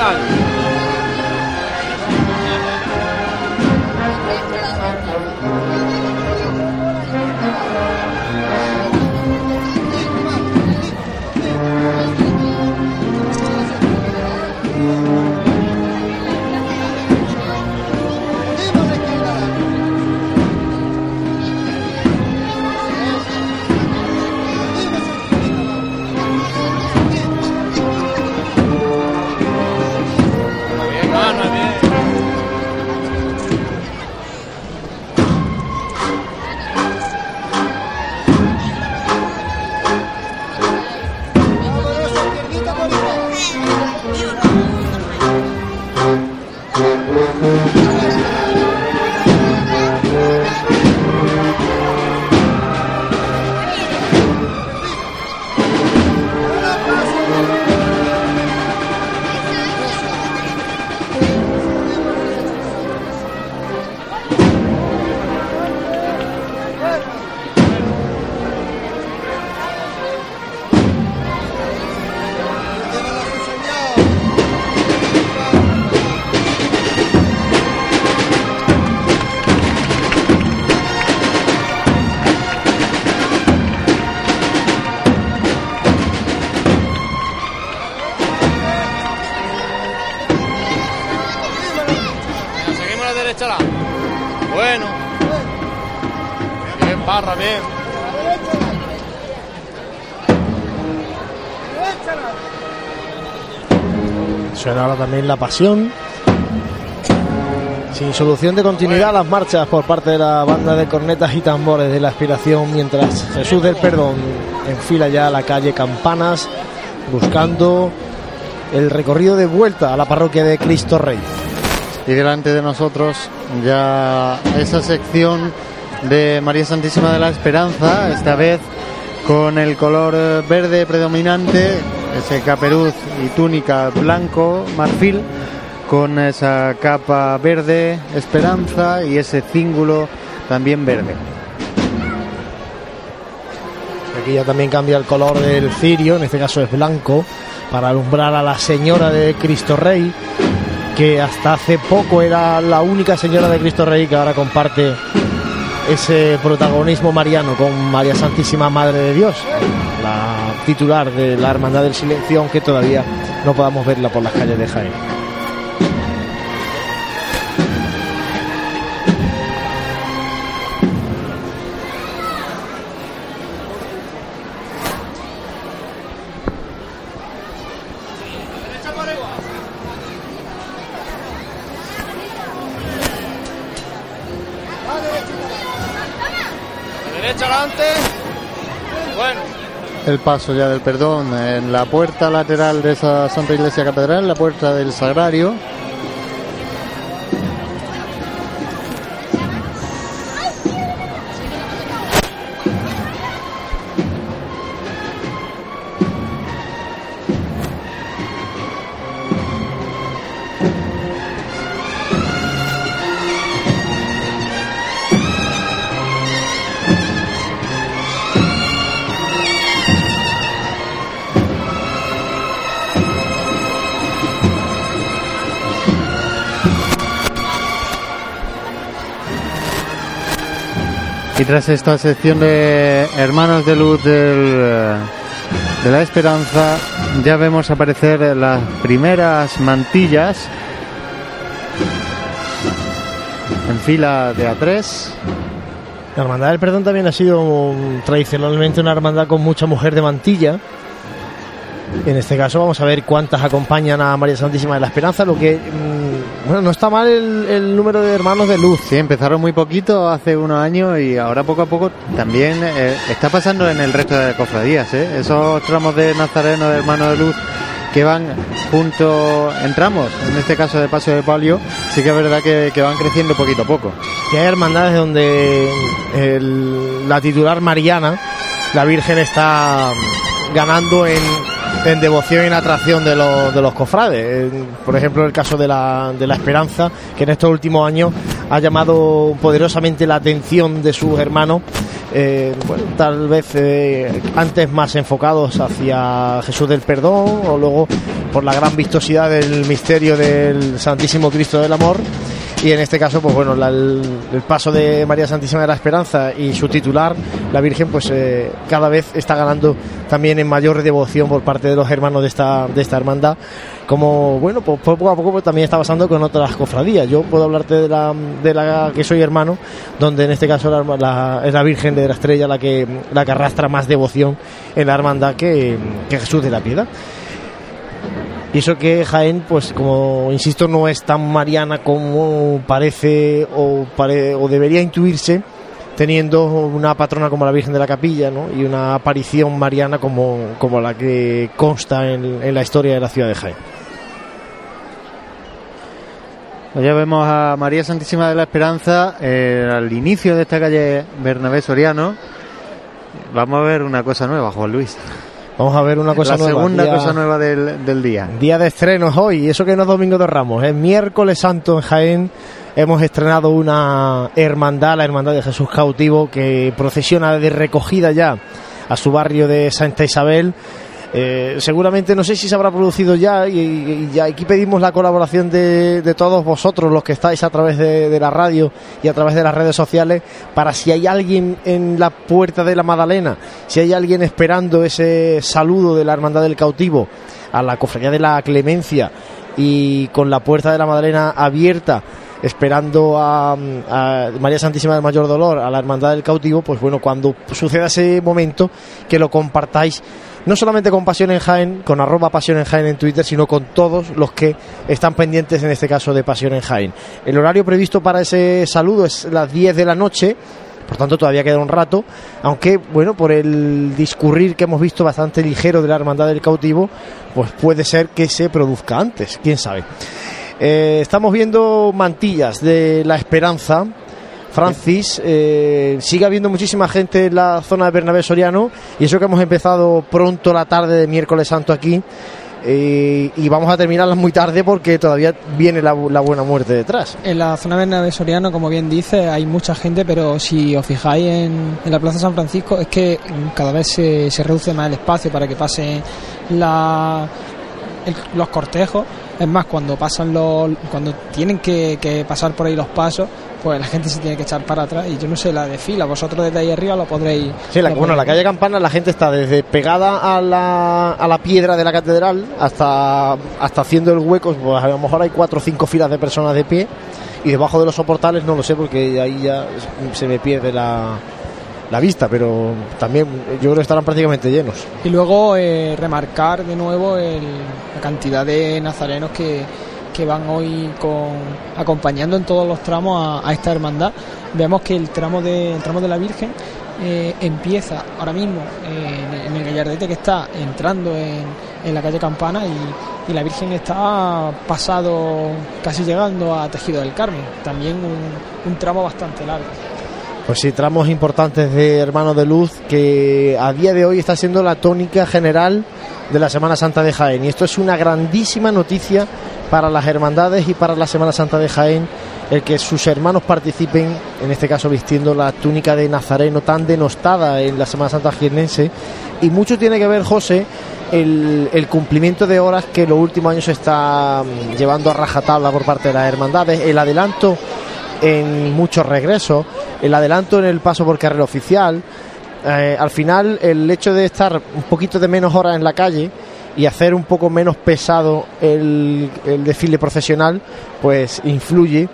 General. Bien, Ahora también la pasión. Sin solución de continuidad las marchas por parte de la banda de cornetas y tambores de la aspiración mientras Jesús del Perdón enfila ya la calle Campanas buscando el recorrido de vuelta a la parroquia de Cristo Rey. Y delante de nosotros ya esa sección de María Santísima de la Esperanza, esta vez con el color verde predominante, ese caperuz y túnica blanco, marfil, con esa capa verde, esperanza, y ese cíngulo también verde. Aquí ya también cambia el color del cirio, en este caso es blanco, para alumbrar a la señora de Cristo Rey, que hasta hace poco era la única señora de Cristo Rey que ahora comparte ese protagonismo mariano con María Santísima Madre de Dios, la titular de la Hermandad del Silencio, aunque todavía no podamos verla por las calles de Jaén. El paso ya del perdón en la puerta lateral de esa Santa Iglesia Catedral, la puerta del Sagrario. Tras esta sección de Hermanos de Luz del, de la Esperanza, ya vemos aparecer las primeras mantillas en fila de A3. La Hermandad del Perdón también ha sido tradicionalmente una hermandad con mucha mujer de mantilla. En este caso vamos a ver cuántas acompañan a María Santísima de la Esperanza, lo que mm, bueno, no está mal el, el número de hermanos de luz. Sí, empezaron muy poquito hace unos años y ahora poco a poco también eh, está pasando en el resto de cofradías. ¿eh? Esos tramos de Nazareno, de Hermano de Luz, que van junto en tramos, en este caso de Paso de Palio, sí que es verdad que, que van creciendo poquito a poco. Y hay hermandades donde el- la titular Mariana, la Virgen está ganando en, en devoción y en atracción de los, de los cofrades. Por ejemplo, el caso de la, de la Esperanza, que en estos últimos años ha llamado poderosamente la atención de sus hermanos, eh, tal vez eh, antes más enfocados hacia Jesús del Perdón o luego por la gran vistosidad del misterio del Santísimo Cristo del Amor y en este caso pues bueno la- el, paso de María Santísima de la Esperanza y su titular la Virgen pues eh, cada vez está ganando también en mayor devoción por parte de los hermanos de esta de esta hermandad. Como bueno pues poco a poco pues, también está pasando con otras cofradías. Yo puedo hablarte de la de la que soy hermano donde en este caso la, la- es la Virgen de la Estrella la que la que arrastra más devoción en la hermandad que, que Jesús de la Piedad y eso que Jaén, pues como insisto, no es tan mariana como parece o, pare- o debería intuirse, teniendo una patrona como la Virgen de la Capilla ¿no? y una aparición mariana como, como la que consta en, la historia de la ciudad de Jaén. Pues ya vemos a María Santísima de la Esperanza eh, al inicio de esta calle Bernabé Soriano. Vamos a ver una cosa nueva, Juan Luis. Vamos a ver una cosa la nueva. segunda día- cosa nueva del, del día. Día de estrenos hoy, y eso que no es Domingo de Ramos, es miércoles santo en Jaén. Hemos estrenado una hermandad, la hermandad de Jesús cautivo, que procesiona de recogida ya a su barrio de Santa Isabel. Eh, seguramente no sé si se habrá producido ya y, aquí pedimos la colaboración de, todos vosotros los que estáis a través de, la radio y a través de las redes sociales para si hay alguien en la puerta de la Magdalena, si hay alguien esperando ese saludo de la hermandad del cautivo a la cofradía de la Clemencia y con la puerta de la Magdalena abierta esperando a, a María Santísima del Mayor Dolor, a la Hermandad del Cautivo, pues bueno, cuando suceda ese momento, que lo compartáis no solamente con Pasión en Jaén, con arroba Pasión en Jaén en Twitter, sino con todos los que están pendientes en este caso de Pasión en Jaén. El horario previsto para ese saludo es las 10 de la noche, por tanto todavía queda un rato, aunque bueno, por el discurrir que hemos visto bastante ligero de la Hermandad del Cautivo, pues puede ser que se produzca antes, quién sabe. Eh, estamos viendo mantillas de la esperanza. Francis, eh, sigue habiendo muchísima gente en la zona de Bernabé Soriano y eso que hemos empezado pronto la tarde de miércoles santo aquí eh, y vamos a terminarla muy tarde porque todavía viene la, la buena muerte detrás. En la zona Bernabé Soriano, como bien dice, hay mucha gente, pero si os fijáis en, en la Plaza San Francisco, es que cada vez se, se reduce más el espacio para que pasen la, los cortejos. Es más, cuando pasan los, cuando tienen que, que pasar por ahí los pasos, pues la gente se tiene que echar para atrás. Y yo no sé, la de fila, vosotros desde ahí arriba lo podréis. Sí, la, lo bueno, la podréis calle Campana la gente está desde pegada a la, a la piedra de la catedral hasta, hasta haciendo el hueco, pues a lo mejor hay cuatro o cinco filas de personas de pie y debajo de los soportales no lo sé porque ahí ya se me pierde la, la vista, pero también yo creo que estarán prácticamente llenos. Y luego eh, remarcar de nuevo el- la cantidad de nazarenos que, que van hoy con, acompañando en todos los tramos a, esta hermandad. Vemos que el tramo de, el tramo de la Virgen eh, empieza ahora mismo eh, en, el gallardete que está entrando en, en la calle Campana y, y la Virgen está pasado casi llegando a Tejido del Carmen. También un, un tramo bastante largo. Pues sí, tramos importantes de Hermanos de Luz que a día de hoy está siendo la tónica general de la Semana Santa de Jaén. Y esto es una grandísima noticia para las hermandades y para la Semana Santa de Jaén, el que sus hermanos participen, en este caso vistiendo la túnica de Nazareno tan denostada en la Semana Santa jiennense. Y mucho tiene que ver, José, el, cumplimiento de horas que los últimos años se está mm, llevando a rajatabla por parte de las hermandades, el adelanto en muchos regresos, el adelanto en el paso por carrera oficial. Eh, al final, el hecho de estar un poquito de menos horas en la calle y hacer un poco menos pesado el, desfile profesional, pues influye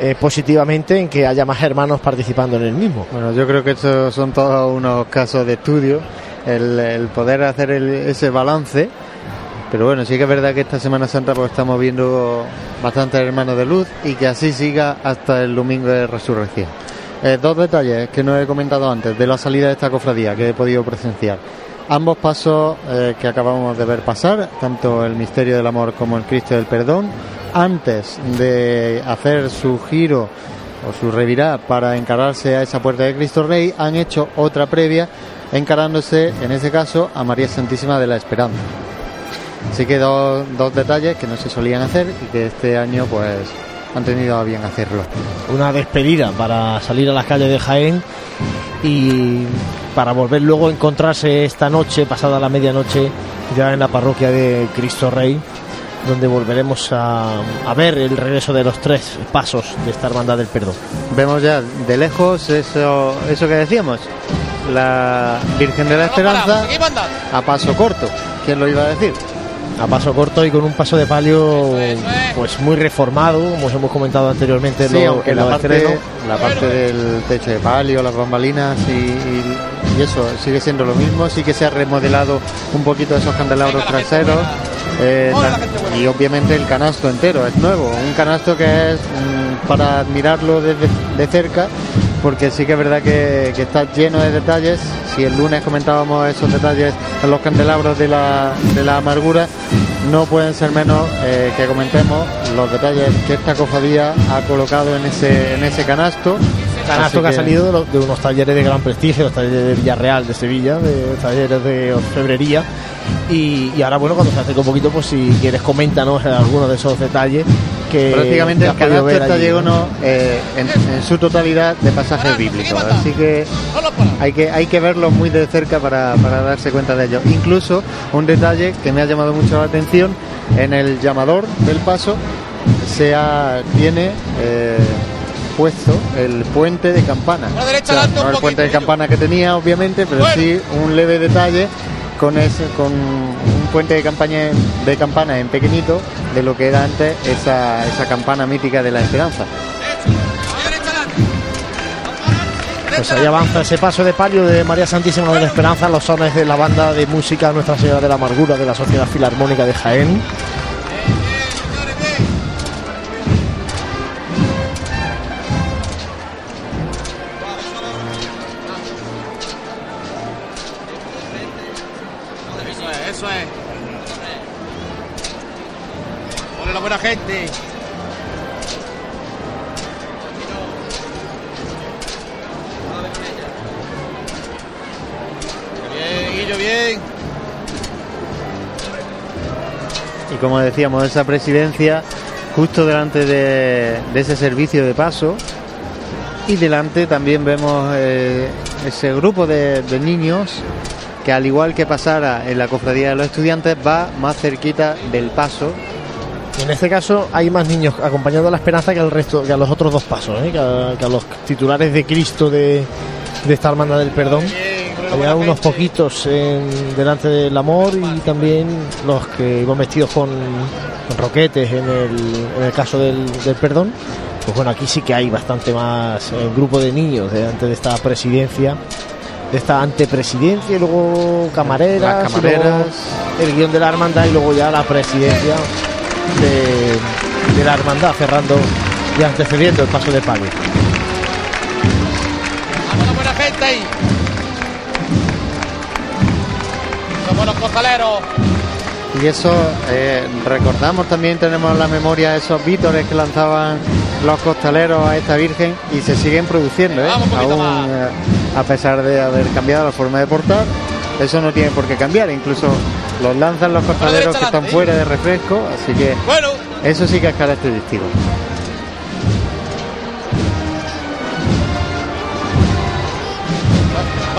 eh, positivamente en que haya más hermanos participando en el mismo. Bueno, yo creo que estos son todos unos casos de estudio, el, poder hacer ese balance. Pero bueno, sí que es verdad que esta Semana Santa pues estamos viendo bastantes hermanos de luz y que así siga hasta el domingo de resurrección. Eh, dos detalles que no he comentado antes de la salida de esta cofradía que he podido presenciar. Ambos pasos eh, que acabamos de ver pasar, tanto el misterio del amor como el Cristo del perdón, antes de hacer su giro o su revirá para encararse a esa puerta de Cristo Rey, han hecho otra previa encarándose, en ese caso, a María Santísima de la Esperanza. Así que dos, dos detalles que no se solían hacer y que este año pues han tenido a bien hacerlo. Una despedida para salir a las calles de Jaén y para volver luego a encontrarse esta noche, pasada la medianoche, ya en la parroquia de Cristo Rey, donde volveremos a, a ver el regreso de los tres pasos de esta hermandad del perdón. Vemos ya de lejos eso, eso que decíamos, la Virgen de la Esperanza a paso corto. ¿Quién lo iba a decir? a paso corto y con un paso de palio pues muy reformado, como hemos comentado anteriormente Sí, lo- aunque en la parte, estrenos. la parte del techo de palio, las bambalinas y, y- eso sigue siendo lo mismo, sí que se ha remodelado un poquito esos candelabros traseros eh, y obviamente el canasto entero es nuevo, un canasto que es mm, para admirarlo desde de cerca porque sí que es verdad que, que está lleno de detalles. Si el lunes comentábamos esos detalles en los candelabros de la, de la amargura, no pueden ser menos eh, que comentemos los detalles que esta cofradía ha colocado en ese, en ese canasto. Canasto que ha salido de, los- de unos talleres de gran prestigio, los talleres de Villarreal de Sevilla, de talleres de orfebrería. Y, y ahora, bueno, cuando se acerca un poquito, pues si quieres, coméntanos algunos de esos detalles que. Prácticamente que el canasto está allí, ¿no? lleno eh, en, en su totalidad de pasajes bíblicos, así que hay que hay que verlo muy de cerca para, para darse cuenta de ello. Incluso un detalle que me ha llamado mucho la atención en el llamador del paso se ha- tiene eh, puesto el puente de campana. A la derecha O sea, adelante un no el puente de campana que tenía, obviamente, pero Bueno. sí un leve detalle con ese con un puente de campaña de campana en pequeñito de lo que era antes esa, esa campana mítica de la esperanza. Pues ahí avanza ese paso de palio de María Santísima de la Esperanza, los sones de la banda de música Nuestra Señora de la Amargura de la Sociedad Filarmónica de Jaén. Decíamos, esa presidencia justo delante de, ese servicio de paso. Y delante también vemos eh, ese grupo de, de niños que al igual que pasara en la cofradía de los estudiantes va más cerquita del paso. En este caso hay más niños acompañando a la Esperanza que al resto, que a los otros dos pasos, ¿eh? que, a, que a los titulares de Cristo de, de esta hermandad del perdón. Había unos poquitos en- delante del amor y también los que iban vestidos con, con roquetes en el, en el caso del, del perdón. Pues bueno, aquí sí que hay bastante más eh, grupo de niños delante de esta presidencia, de esta antepresidencia y luego camareras, Las y luego camareras. el guion de la hermandad y luego ya la presidencia de, de la hermandad cerrando y antecediendo el paso de palio. Vamos la buena gente ahí. Y eso, eh, recordamos también, tenemos en la memoria esos vítores que lanzaban los costaleros a esta Virgen y se siguen produciendo, ¿eh? Aún eh, a pesar de haber cambiado la forma de portar. Eso no tiene por qué cambiar, incluso los lanzan los costaleros que están fuera de refresco, así que Bueno, eso sí que es característico.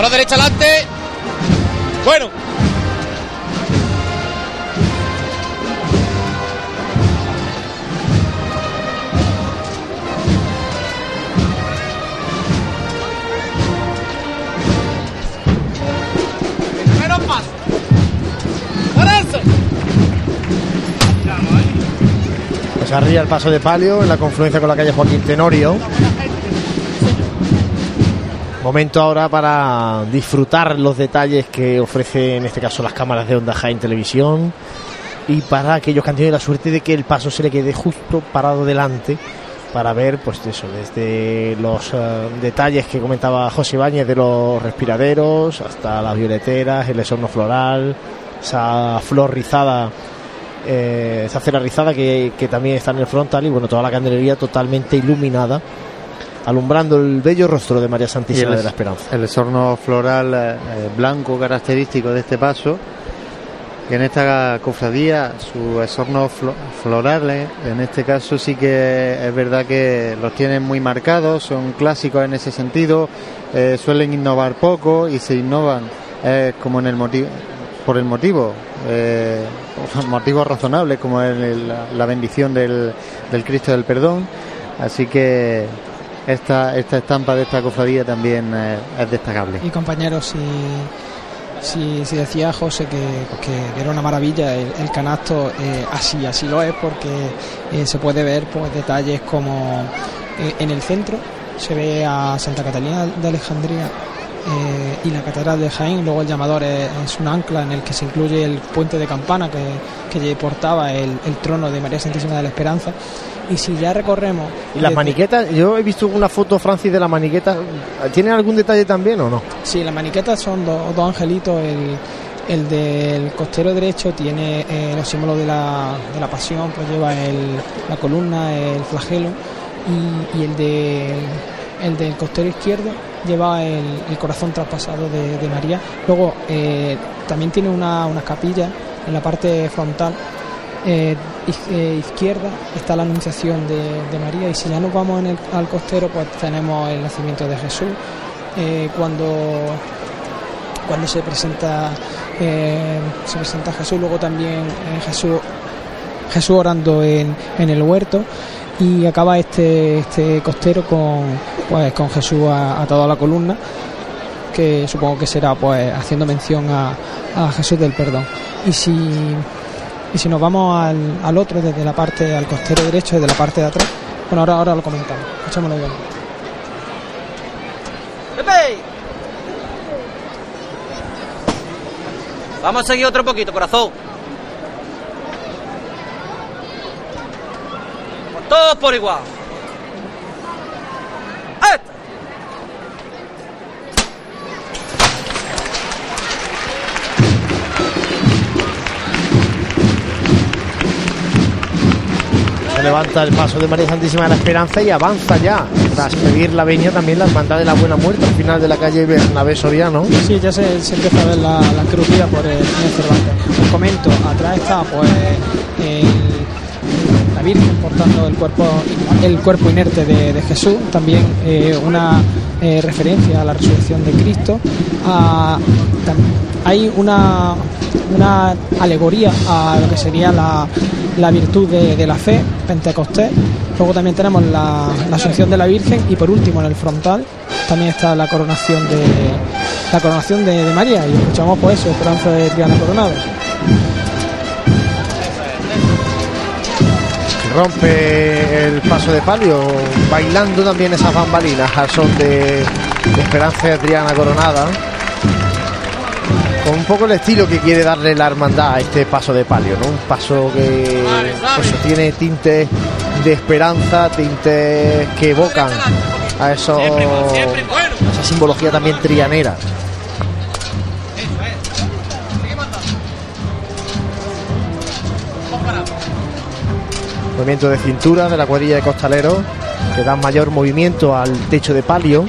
por la derecha adelante. Bueno. Pues arriba el paso de palio en la confluencia con la calle Joaquín Tenorio. Momento ahora para disfrutar los detalles que ofrece en este caso las cámaras de Onda Jaén Televisión y para aquellos que han tenido la suerte de que el paso se le quede justo parado delante para ver pues eso desde los eh, detalles que comentaba José Ibáñez de los respiraderos hasta las violeteras, el esorno floral, esa flor rizada eh, esa cera rizada que, que también está en el frontal y bueno toda la candelería totalmente iluminada alumbrando el bello rostro de María Santísima el- de la Esperanza. El esorno floral eh, eh, blanco característico de este paso que en esta cofradía sus esornos flo- florales, en este caso sí que es verdad que los tienen muy marcados, son clásicos en ese sentido, eh, suelen innovar poco y se innovan eh, como en el motivo, por el motivo, eh, motivos razonables como el- la, bendición del, Cristo del Perdón, así que esta, esta estampa de esta cofradía también eh, es destacable. Y compañeros, si, si, decía José que, que era una maravilla el, canasto, eh, así, así lo es, porque eh, se puede ver pues detalles como en el centro se ve a Santa Catalina de Alejandría eh, y la Catedral de Jaén, luego el llamador es, es un ancla en el que se incluye el puente de campana que, que portaba el, el trono de María Santísima de la Esperanza. Y si ya recorremos... Y las desde- maniquetas, yo he visto una foto, Francis, de la maniqueta. ¿Tienen algún detalle también o no? Sí, las maniquetas son do- dos angelitos. El, el del costero derecho tiene eh, los símbolos de la, de la pasión, pues lleva el, la columna, el flagelo, y, y el, de, el del costero izquierdo lleva el, corazón traspasado de, María. Luego eh, también tiene una, una capilla en la parte frontal eh, eh, izquierda. Está la anunciación de, María. Y si ya nos vamos en el- al costero pues tenemos el nacimiento de Jesús. Cuando cuando se presenta se presenta Jesús luego también Jesús Jesús orando en, en el huerto. Y acaba este este costero con pues con Jesús a, a la columna que supongo que será pues haciendo mención a, a Jesús del perdón y si y si nos vamos al, al otro, desde la parte, al costero derecho, desde la parte de atrás, bueno, ahora, ahora lo comentamos. Echámoslo bien. ¡Pepe! Vamos a seguir otro poquito, corazón. Todos por igual. Levanta el paso de María Santísima de la Esperanza y avanza ya. Tras pedir la venia también la hermandad de la Buena Muerte al final de la calle Bernabé Soriano. Sí, ya se, empieza a ver la, la por el, el Cervantes. Os comento, atrás está pues el- la Virgen portando el cuerpo inerte de, de Jesús, también eh, una eh, referencia a la resurrección de Cristo. Hay una, una alegoría a lo que sería la, la virtud de, de la fe, Pentecostés. Luego también tenemos la, la Asunción de la Virgen y por último en el frontal también está la coronación de la coronación de, María y escuchamos pues eso, Esperanza de Triana Coronado. Rompe el paso de palio, bailando también esas bambalinas al son de, de Esperanza Adriana Coronada. Con un poco el estilo que quiere darle la hermandad a este paso de palio, ¿no? Un paso que eso, tiene tintes de esperanza, tintes que evocan a eso, esa simbología también trianera. Movimiento de cintura de la cuadrilla de costaleros que da mayor movimiento al techo de palio.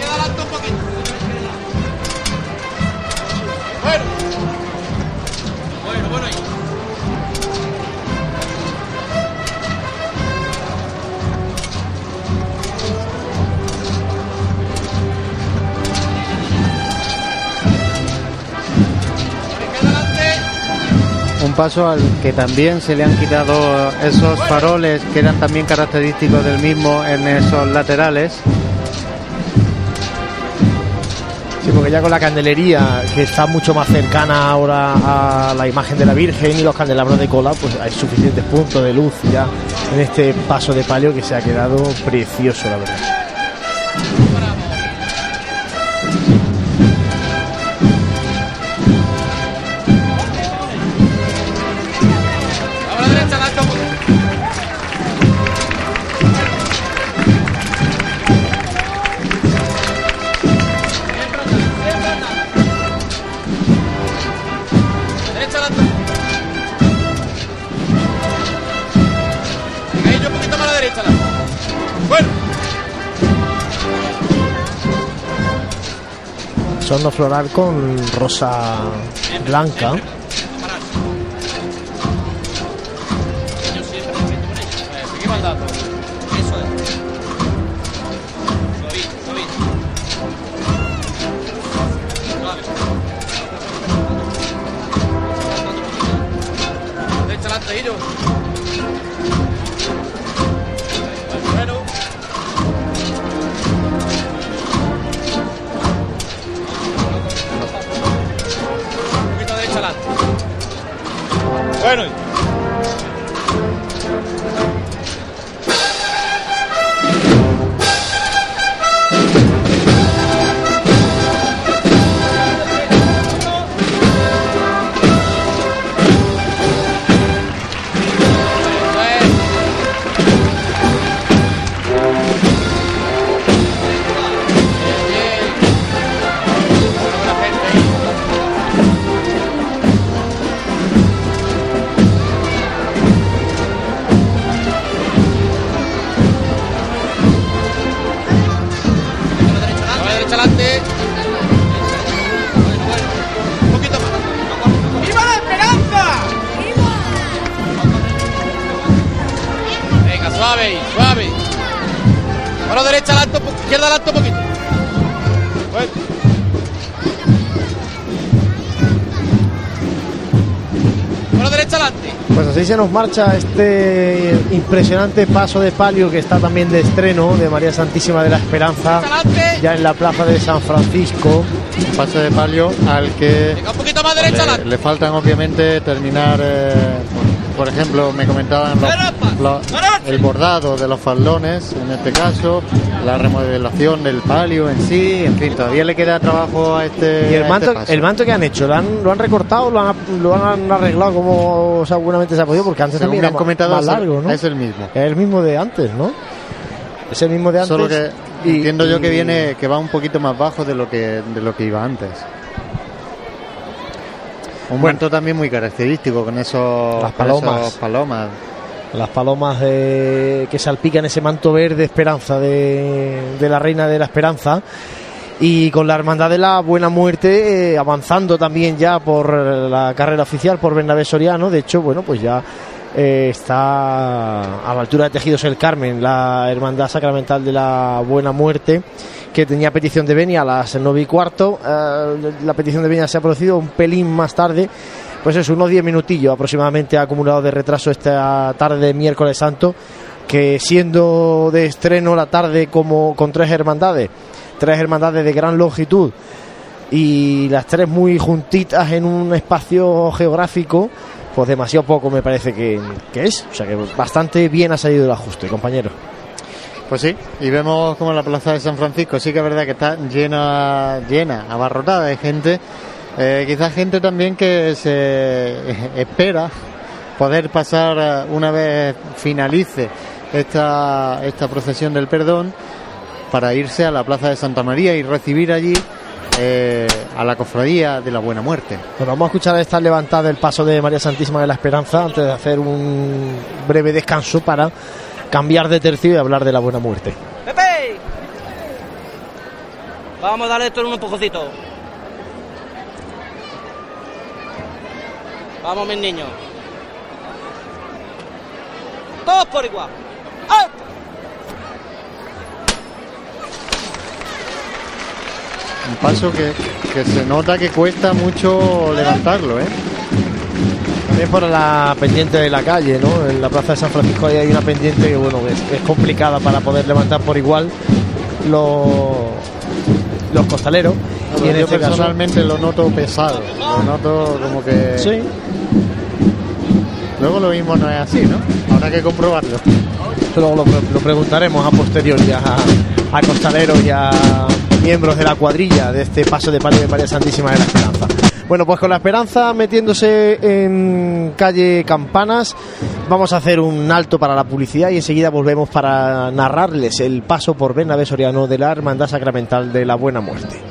Paso al que también se le han quitado esos faroles que eran también característicos del mismo en esos laterales. Sí, porque ya con la candelería, que está mucho más cercana ahora a la imagen de la Virgen y los candelabros de cola, pues hay suficientes puntos de luz ya en este paso de palio que se ha quedado precioso, la verdad. Floral con rosa blanca. Así se nos marcha este impresionante paso de palio que está también de estreno de María Santísima de la Esperanza, ya en la plaza de San Francisco. Paso de palio al que Venga, un poquito más derecha le faltan obviamente terminar, eh, por ejemplo, me comentaban los- los- el bordado de los faldones, en este caso, la remodelación del palio en sí, en fin, todavía le queda trabajo a este, Y el manto, este paso. el manto que han hecho, ¿lo han, lo han recortado, lo han, lo han arreglado como seguramente se ha podido? Porque antes Según también me era comentado, más es el- largo, ¿no? es el mismo. Es el mismo de antes, ¿no? Es el mismo de antes. Solo que y- entiendo yo que viene, que va un poquito más bajo de lo que, de lo que iba antes. Un manto también muy característico con esos Las con palomas. esos palomas. Las palomas de- que salpican ese manto verde esperanza de, de la reina de la esperanza. Y con la hermandad de la buena muerte eh, avanzando también ya por la carrera oficial por Bernabé Soriano. De hecho, bueno, pues ya eh, está a la altura de Tejidos el Carmen, la hermandad sacramental de la buena muerte que tenía petición de venia a las 9 y cuarto. Eh, la petición de venia se ha producido un pelín más tarde. Pues eso, unos 10 minutillos aproximadamente ha acumulado de retraso esta tarde de miércoles santo, que siendo de estreno la tarde como con tres hermandades, tres hermandades de gran longitud y las tres muy juntitas en un espacio geográfico, pues demasiado poco me parece que, que es. O sea que bastante bien ha salido el ajuste, compañero. Pues sí, y vemos como la plaza de San Francisco sí que es verdad que está llena, llena, abarrotada de gente. Eh, quizás gente también que se espera poder pasar eh, una vez finalice esta, esta procesión del perdón para irse a la plaza de Santa María y recibir allí eh, a la cofradía de la Buena Muerte. Bueno, vamos a escuchar esta levantada del paso de María Santísima de la Esperanza antes de hacer un breve descanso para cambiar de tercio y hablar de la buena muerte. ¡Pepe! Vamos a darle esto en un empujocito. Vamos, mis niños. Todos por igual. Un paso que, que se nota que cuesta mucho levantarlo, ¿eh? También por la pendiente de la calle, ¿no? En la plaza de San Francisco ahí hay una pendiente que, bueno, es, es complicada para poder levantar por igual los, los costaleros. Y en yo este caso, personalmente lo noto pesado, lo noto como que... Sí. Luego lo mismo no es así, ¿no? Habrá que comprobarlo. luego lo, lo preguntaremos a posteriori a, a costaleros y a miembros de la cuadrilla de este paso de palio de María Santísima de la Esperanza. Bueno, pues con la esperanza metiéndose en calle Campanas, vamos a hacer un alto para la publicidad y enseguida volvemos para narrarles el paso por Bernabé Soriano de la Hermandad Sacramental de la Buena Muerte.